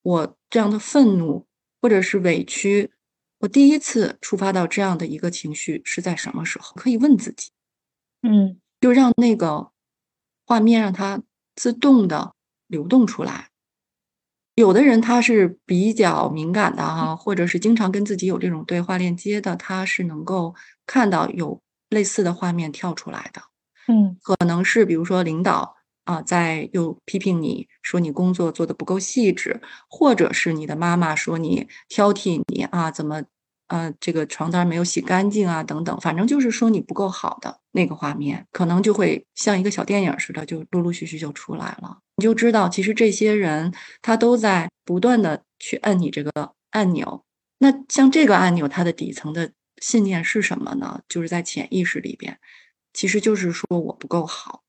我这样的愤怒或者是委屈，我第一次触发到这样的一个情绪是在什么时候？可以问自己。嗯，就让那个画面让它自动的流动出来。有的人他是比较敏感的哈，或者是经常跟自己有这种对话链接的，他是能够看到有类似的画面跳出来的。嗯，可能是比如说领导啊，在又批评你说你工作做的不够细致，或者是你的妈妈说你挑剔你啊，怎么？呃，这个床单没有洗干净啊，等等，反正就是说你不够好的那个画面，可能就会像一个小电影似的，就陆陆续续就出来了。你就知道，其实这些人他都在不断的去摁你这个按钮。那像这个按钮，它的底层的信念是什么呢？就是在潜意识里边，其实就是说我不够好，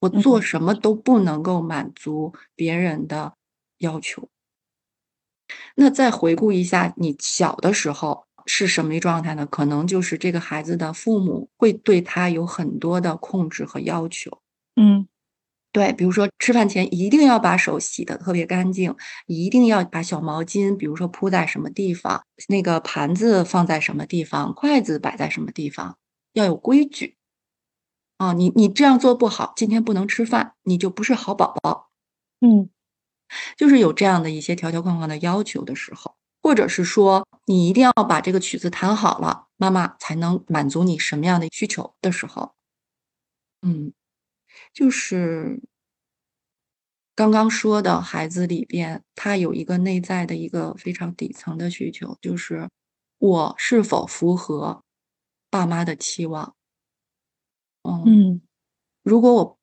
我做什么都不能够满足别人的要求。那再回顾一下你小的时候。是什么状态呢？可能就是这个孩子的父母会对他有很多的控制和要求。嗯，对，比如说吃饭前一定要把手洗得特别干净，一定要把小毛巾，比如说铺在什么地方，那个盘子放在什么地方，筷子摆在什么地方，要有规矩。啊，你你这样做不好，今天不能吃饭，你就不是好宝宝。嗯，就是有这样的一些条条框框的要求的时候。或者是说，你一定要把这个曲子弹好了，妈妈才能满足你什么样的需求的时候，嗯，就是刚刚说的孩子里边，他有一个内在的一个非常底层的需求，就是我是否符合爸妈的期望？嗯，如果我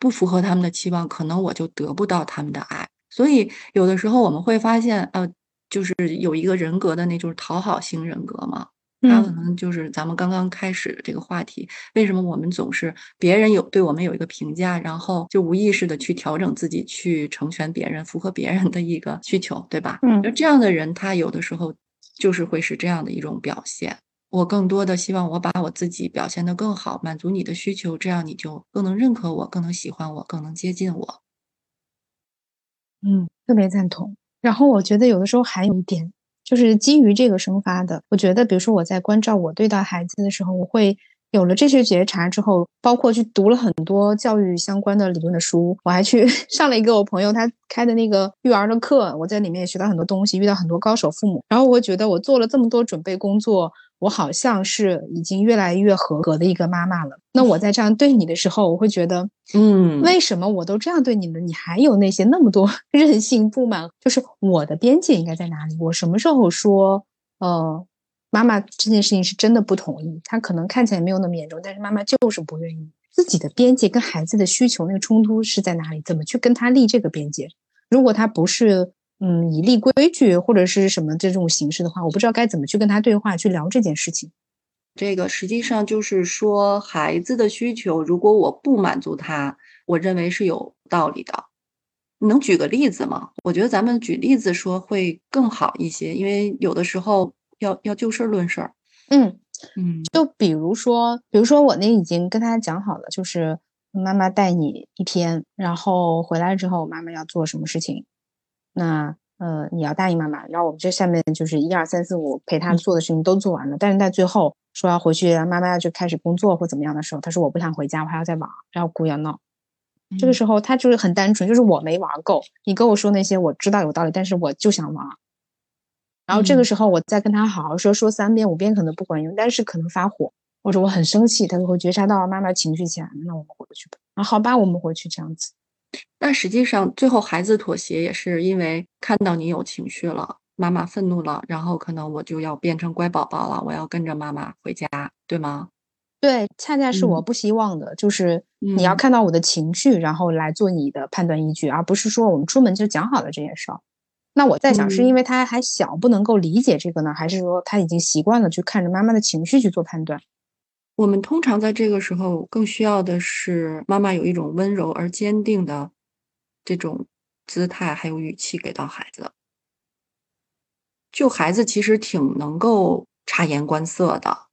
不符合他们的期望，可能我就得不到他们的爱。所以有的时候我们会发现，呃。就是有一个人格的那种讨好型人格嘛，他可能就是咱们刚刚开始这个话题，为什么我们总是别人有对我们有一个评价，然后就无意识的去调整自己，去成全别人，符合别人的一个需求，对吧？嗯，就这样的人，他有的时候就是会是这样的一种表现。我更多的希望我把我自己表现得更好，满足你的需求，这样你就更能认可我，更能喜欢我，更能接近我。嗯，特别赞同。然后我觉得有的时候还有一点，就是基于这个生发的。我觉得，比如说我在关照我对待孩子的时候，我会有了这些觉察之后，包括去读了很多教育相关的理论的书，我还去 上了一个我朋友他开的那个育儿的课，我在里面也学到很多东西，遇到很多高手父母。然后我觉得我做了这么多准备工作。我好像是已经越来越合格的一个妈妈了。那我在这样对你的时候，我会觉得，嗯，为什么我都这样对你了，你还有那些那么多 任性不满？就是我的边界应该在哪里？我什么时候说，呃，妈妈这件事情是真的不同意？她可能看起来没有那么严重，但是妈妈就是不愿意。自己的边界跟孩子的需求那个冲突是在哪里？怎么去跟他立这个边界？如果他不是。嗯，以立规矩或者是什么这种形式的话，我不知道该怎么去跟他对话，去聊这件事情。这个实际上就是说，孩子的需求，如果我不满足他，我认为是有道理的。你能举个例子吗？我觉得咱们举例子说会更好一些，因为有的时候要要就事论事儿。嗯嗯，就比如说，比如说我那已经跟他讲好了，就是妈妈带你一天，然后回来之后，妈妈要做什么事情。那呃，你要答应妈妈，然后我们这下面就是一二三四五陪他做的事情都做完了，但是在最后说要回去，妈妈要去开始工作或怎么样的时候，他说我不想回家，我还要再玩，然后哭要闹。这个时候他就是很单纯，就是我没玩够，你跟我说那些我知道有道理，但是我就想玩。然后这个时候我再跟他好好说，说三遍五遍可能不管用，但是可能发火或者我很生气，他就会觉察到妈妈情绪起来了，那我们回去吧。啊，好吧，我们回去这样子。那实际上，最后孩子妥协也是因为看到你有情绪了，妈妈愤怒了，然后可能我就要变成乖宝宝了，我要跟着妈妈回家，对吗？对，恰恰是我不希望的，就是你要看到我的情绪，然后来做你的判断依据，而不是说我们出门就讲好了这件事儿。那我在想，是因为他还小，不能够理解这个呢，还是说他已经习惯了去看着妈妈的情绪去做判断？我们通常在这个时候更需要的是妈妈有一种温柔而坚定的这种姿态，还有语气给到孩子。就孩子其实挺能够察言观色的，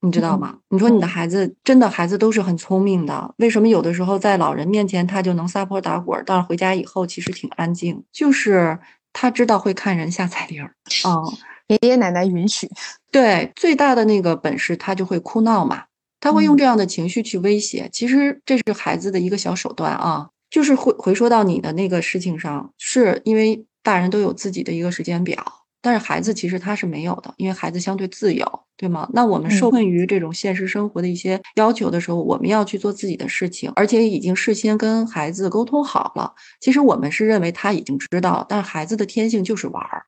你知道吗？你说你的孩子真的孩子都是很聪明的，为什么有的时候在老人面前他就能撒泼打滚，但是回家以后其实挺安静？就是他知道会看人下彩铃儿嗯，爷爷奶奶允许。对，最大的那个本事他就会哭闹嘛，他会用这样的情绪去威胁。其实这是孩子的一个小手段啊，就是回回说到你的那个事情上，是因为大人都有自己的一个时间表。但是孩子其实他是没有的，因为孩子相对自由，对吗？那我们受困于这种现实生活的一些要求的时候，我们要去做自己的事情，而且已经事先跟孩子沟通好了。其实我们是认为他已经知道，但是孩子的天性就是玩儿，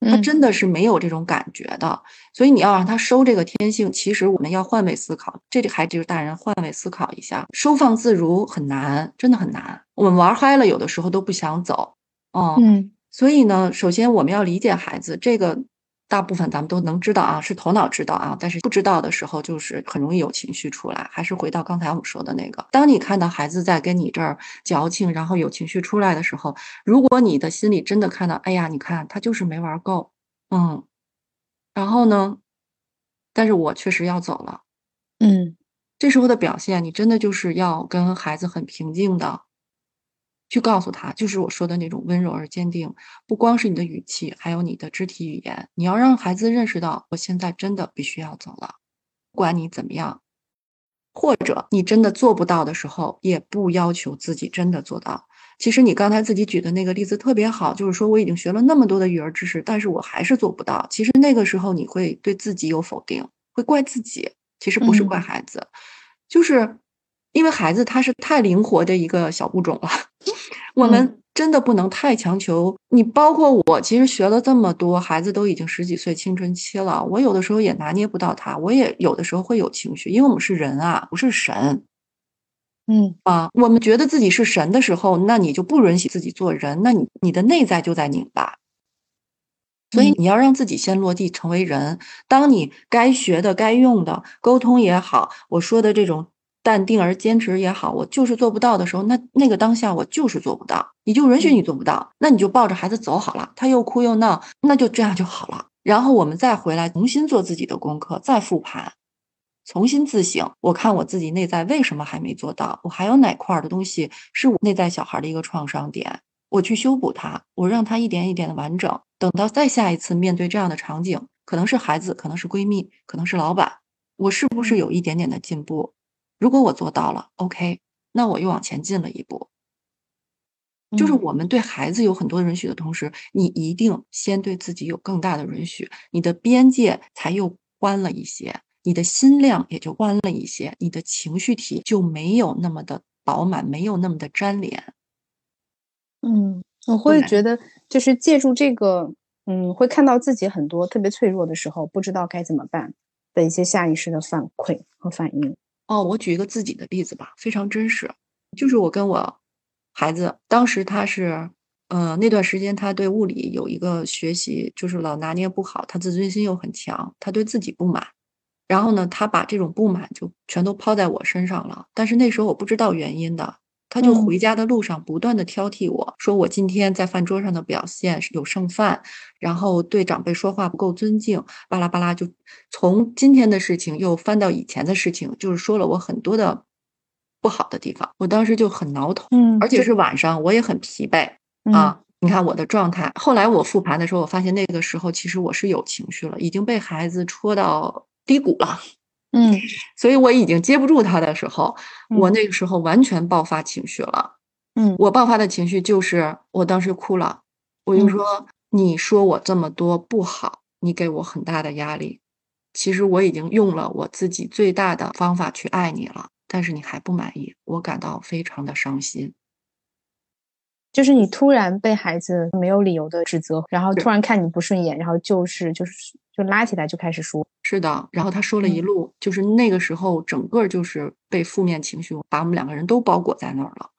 他真的是没有这种感觉的。所以你要让他收这个天性，其实我们要换位思考，这里还就是大人换位思考一下，收放自如很难，真的很难。我们玩嗨了，有的时候都不想走，哦，嗯。所以呢，首先我们要理解孩子，这个大部分咱们都能知道啊，是头脑知道啊，但是不知道的时候，就是很容易有情绪出来。还是回到刚才我们说的那个，当你看到孩子在跟你这儿矫情，然后有情绪出来的时候，如果你的心里真的看到，哎呀，你看他就是没玩够，嗯，然后呢，但是我确实要走了，嗯，这时候的表现，你真的就是要跟孩子很平静的。去告诉他，就是我说的那种温柔而坚定，不光是你的语气，还有你的肢体语言。你要让孩子认识到，我现在真的必须要走了，不管你怎么样，或者你真的做不到的时候，也不要求自己真的做到。其实你刚才自己举的那个例子特别好，就是说我已经学了那么多的育儿知识，但是我还是做不到。其实那个时候你会对自己有否定，会怪自己，其实不是怪孩子，就是。因为孩子他是太灵活的一个小物种了，我们真的不能太强求你。包括我，其实学了这么多，孩子都已经十几岁青春期了，我有的时候也拿捏不到他，我也有的时候会有情绪，因为我们是人啊，不是神。嗯啊，我们觉得自己是神的时候，那你就不允许自己做人，那你你的内在就在拧巴。所以你要让自己先落地成为人。当你该学的、该用的沟通也好，我说的这种。淡定而坚持也好，我就是做不到的时候，那那个当下我就是做不到，你就允许你做不到，那你就抱着孩子走好了。他又哭又闹，那就这样就好了。然后我们再回来重新做自己的功课，再复盘，重新自省。我看我自己内在为什么还没做到，我还有哪块的东西是我内在小孩的一个创伤点，我去修补它，我让它一点一点的完整。等到再下一次面对这样的场景，可能是孩子，可能是闺蜜，可能是老板，我是不是有一点点的进步？如果我做到了，OK，那我又往前进了一步。就是我们对孩子有很多允许的同时，你一定先对自己有更大的允许，你的边界才又宽了一些，你的心量也就宽了一些，你的情绪体就没有那么的饱满，没有那么的粘连。嗯，我会觉得就是借助这个，嗯，会看到自己很多特别脆弱的时候，不知道该怎么办的一些下意识的反馈和反应。哦，我举一个自己的例子吧，非常真实。就是我跟我孩子，当时他是，呃，那段时间他对物理有一个学习，就是老拿捏不好，他自尊心又很强，他对自己不满。然后呢，他把这种不满就全都抛在我身上了。但是那时候我不知道原因的。他就回家的路上不断的挑剔我说我今天在饭桌上的表现有剩饭，然后对长辈说话不够尊敬，巴拉巴拉就从今天的事情又翻到以前的事情，就是说了我很多的不好的地方。我当时就很挠头，嗯，而且是晚上，我也很疲惫啊。你看我的状态。后来我复盘的时候，我发现那个时候其实我是有情绪了，已经被孩子戳到低谷了。嗯，所以我已经接不住他的时候，我那个时候完全爆发情绪了。嗯，我爆发的情绪就是我当时哭了，我就说：“你说我这么多不好，你给我很大的压力。其实我已经用了我自己最大的方法去爱你了，但是你还不满意，我感到非常的伤心。”就是你突然被孩子没有理由的指责，然后突然看你不顺眼，然后就是就是就拉起来就开始说。是的，然后他说了一路，就是那个时候整个就是被负面情绪把我们两个人都包裹在那儿了。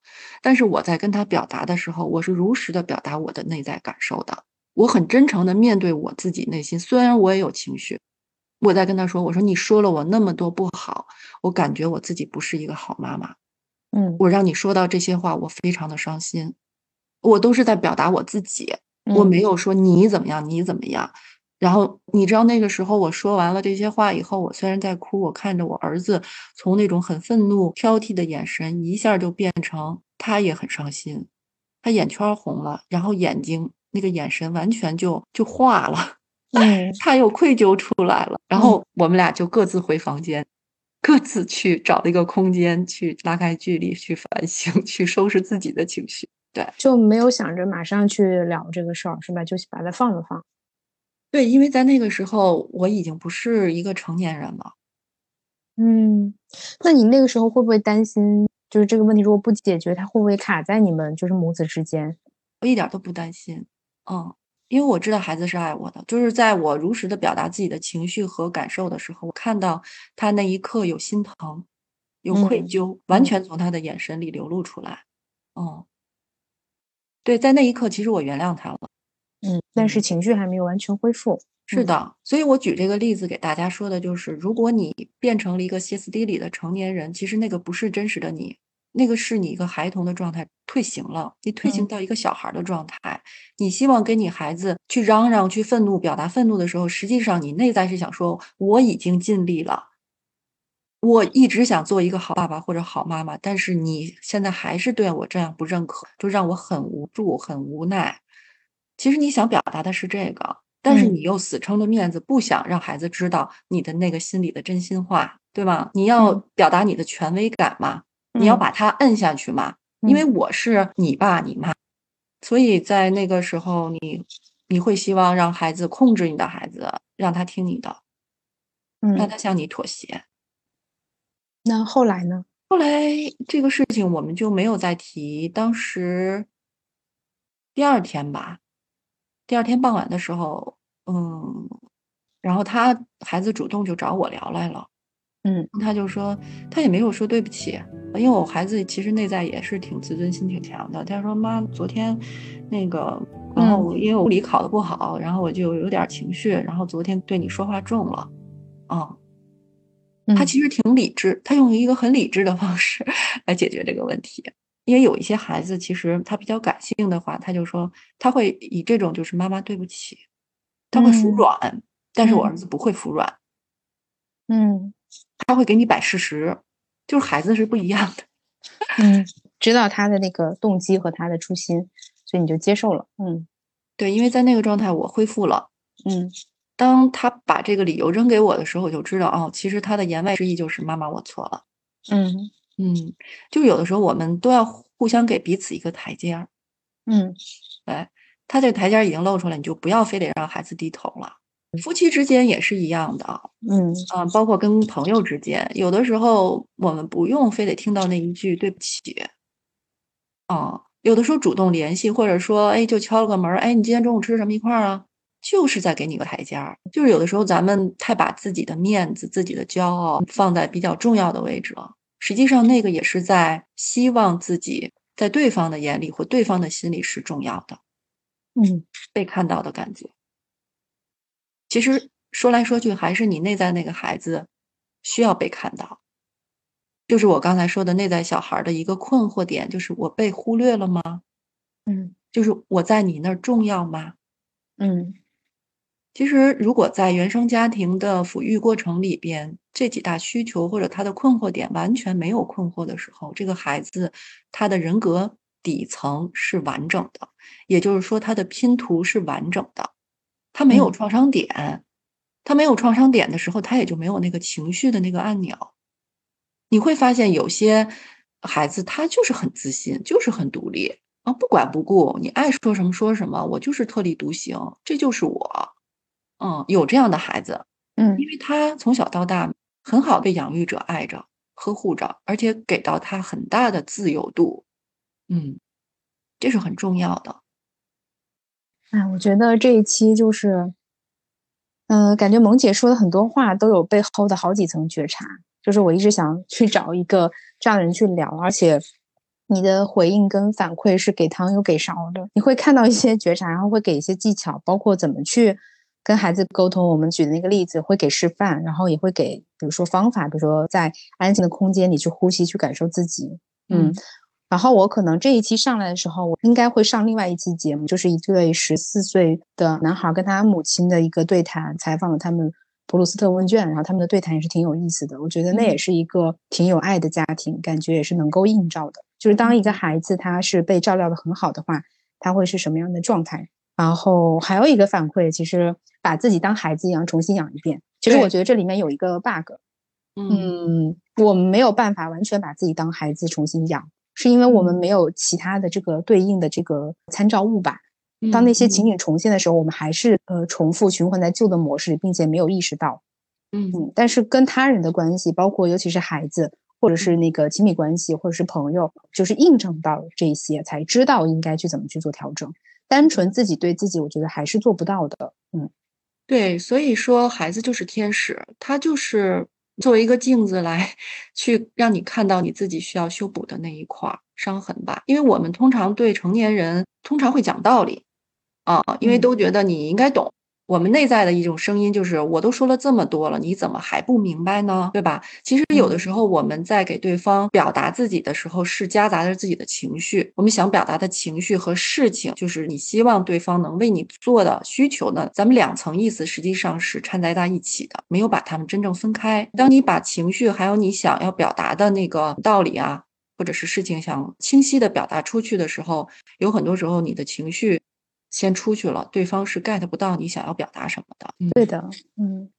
但是我在跟他表达的时候，我是如实的表达我的内在感受的，我很真诚的面对我自己内心，虽然我也有情绪，我在跟他说：“我说你说了我那么多不好，我感觉我自己不是一个好妈妈。嗯，我让你说到这些话，我非常的伤心。我都是在表达我自己，我没有说你怎么样，你怎么样。然后你知道那个时候我说完了这些话以后，我虽然在哭，我看着我儿子从那种很愤怒、挑剔的眼神，一下就变成他也很伤心，他眼圈红了，然后眼睛那个眼神完全就就化了。”嗯，他又愧疚出来了，然后我们俩就各自回房间，各自去找了一个空间去拉开距离，去反省，去收拾自己的情绪。对，就没有想着马上去聊这个事儿，是吧？就把它放了放。对，因为在那个时候我已经不是一个成年人了。嗯，那你那个时候会不会担心，就是这个问题如果不解决，它会不会卡在你们就是母子之间？我一点都不担心。嗯。因为我知道孩子是爱我的，就是在我如实的表达自己的情绪和感受的时候，我看到他那一刻有心疼，有愧疚，完全从他的眼神里流露出来。哦，对，在那一刻，其实我原谅他了。嗯，但是情绪还没有完全恢复。是的，所以我举这个例子给大家说的就是，如果你变成了一个歇斯底里的成年人，其实那个不是真实的你。那个是你一个孩童的状态，退行了，你退行到一个小孩的状态。你希望跟你孩子去嚷嚷、去愤怒、表达愤怒的时候，实际上你内在是想说：“我已经尽力了，我一直想做一个好爸爸或者好妈妈，但是你现在还是对我这样不认可，就让我很无助、很无奈。”其实你想表达的是这个，但是你又死撑着面子，不想让孩子知道你的那个心里的真心话，对吧？你要表达你的权威感嘛。你要把他摁下去嘛？因为我是你爸你妈，所以在那个时候，你你会希望让孩子控制你的孩子，让他听你的，让他向你妥协。那后来呢？后来这个事情我们就没有再提。当时第二天吧，第二天傍晚的时候，嗯，然后他孩子主动就找我聊来了。嗯，他就说，他也没有说对不起，因为我孩子其实内在也是挺自尊心挺强的。他说妈，昨天那个，然后因为我物理考的不好，然后我就有点情绪，然后昨天对你说话重了，啊，他其实挺理智，他用一个很理智的方式来解决这个问题。因为有一些孩子其实他比较感性的话，他就说他会以这种就是妈妈对不起，他会服软，但是我儿子不会服软，嗯。他会给你摆事实，就是孩子是不一样的。嗯，知道他的那个动机和他的初心，所以你就接受了。嗯，对，因为在那个状态我恢复了。嗯，当他把这个理由扔给我的时候，我就知道哦，其实他的言外之意就是妈妈我错了。嗯嗯，就有的时候我们都要互相给彼此一个台阶儿。嗯，对他这个台阶已经露出来，你就不要非得让孩子低头了。夫妻之间也是一样的，嗯啊，包括跟朋友之间，有的时候我们不用非得听到那一句对不起，啊，有的时候主动联系，或者说，哎，就敲了个门，哎，你今天中午吃什么一块儿啊？就是在给你个台阶儿。就是有的时候咱们太把自己的面子、自己的骄傲放在比较重要的位置了，实际上那个也是在希望自己在对方的眼里或对方的心里是重要的，嗯，被看到的感觉。其实说来说去，还是你内在那个孩子需要被看到。就是我刚才说的内在小孩的一个困惑点，就是我被忽略了吗？嗯，就是我在你那儿重要吗？嗯，其实如果在原生家庭的抚育过程里边，这几大需求或者他的困惑点完全没有困惑的时候，这个孩子他的人格底层是完整的，也就是说他的拼图是完整的。他没有创伤点，他没有创伤点的时候，他也就没有那个情绪的那个按钮。你会发现，有些孩子他就是很自信，就是很独立啊，不管不顾，你爱说什么说什么，我就是特立独行，这就是我。嗯，有这样的孩子，嗯，因为他从小到大很好被养育者爱着、呵护着，而且给到他很大的自由度，嗯，这是很重要的。哎，我觉得这一期就是，嗯，感觉萌姐说的很多话都有背后的好几层觉察。就是我一直想去找一个这样的人去聊，而且你的回应跟反馈是给糖有给勺的。你会看到一些觉察，然后会给一些技巧，包括怎么去跟孩子沟通，我们举的那个例子会给示范，然后也会给，比如说方法，比如说在安静的空间里去呼吸，去感受自己。嗯，然后我可能这一期上来的时候，我应该会上另外一期节目，就是一对十四岁的男孩跟他母亲的一个对谈，采访了他们普鲁斯特问卷，然后他们的对谈也是挺有意思的。我觉得那也是一个挺有爱的家庭，感觉也是能够映照的。就是当一个孩子他是被照料的很好的话，他会是什么样的状态？然后还有一个反馈，其实。把自己当孩子一样重新养一遍。其实我觉得这里面有一个 bug，嗯，我们没有办法完全把自己当孩子重新养，是因为我们没有其他的这个对应的这个参照物吧。当那些情景重现的时候，我们还是呃重复循环在旧的模式里，并且没有意识到。嗯嗯。但是跟他人的关系，包括尤其是孩子，或者是那个亲密关系，或者是朋友，就是印证到这些，才知道应该去怎么去做调整。单纯自己对自己，我觉得还是做不到的。嗯。对，所以说孩子就是天使，他就是作为一个镜子来 去让你看到你自己需要修补的那一块伤痕吧。因为我们通常对成年人通常会讲道理，啊，因为都觉得你应该懂。我们内在的一种声音就是，我都说了这么多了，你怎么还不明白呢？对吧？其实有的时候我们在给对方表达自己的时候，是夹杂着自己的情绪。我们想表达的情绪和事情，就是你希望对方能为你做的需求呢，咱们两层意思实际上是掺杂在一起的，没有把它们真正分开。当你把情绪还有你想要表达的那个道理啊，或者是事情想清晰的表达出去的时候，有很多时候你的情绪。先出去了，对方是 get 不到你想要表达什么的。对的，嗯，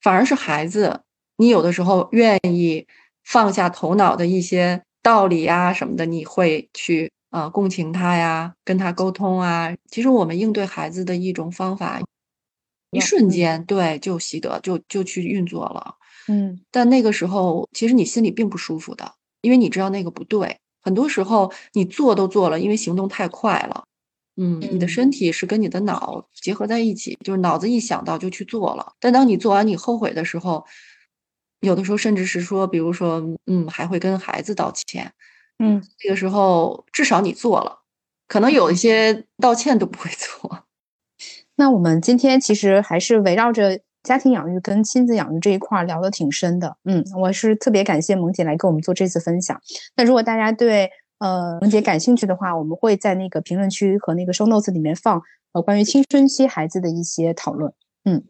反而是孩子，你有的时候愿意放下头脑的一些道理呀什么的，你会去呃共情他呀，跟他沟通啊。其实我们应对孩子的一种方法，一瞬间对就习得就就去运作了。嗯，但那个时候其实你心里并不舒服的，因为你知道那个不对。很多时候你做都做了，因为行动太快了。嗯，你的身体是跟你的脑结合在一起，就是脑子一想到就去做了。但当你做完你后悔的时候，有的时候甚至是说，比如说，嗯，还会跟孩子道歉。嗯，这个时候至少你做了，可能有一些道歉都不会做。那我们今天其实还是围绕着家庭养育跟亲子养育这一块聊的挺深的。嗯，我是特别感谢萌姐来跟我们做这次分享。那如果大家对呃，萌姐感兴趣的话，我们会在那个评论区和那个 show notes 里面放呃关于青春期孩子的一些讨论。嗯，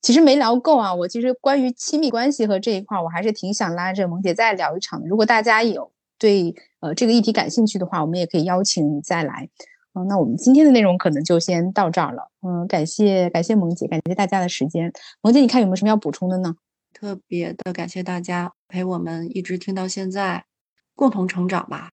其实没聊够啊，我其实关于亲密关系和这一块，我还是挺想拉着萌姐再聊一场的。如果大家有对呃这个议题感兴趣的话，我们也可以邀请你再来。嗯，那我们今天的内容可能就先到这儿了。嗯，感谢感谢萌姐，感谢大家的时间。萌姐，你看有没有什么要补充的呢？特别的感谢大家陪我们一直听到现在，共同成长吧。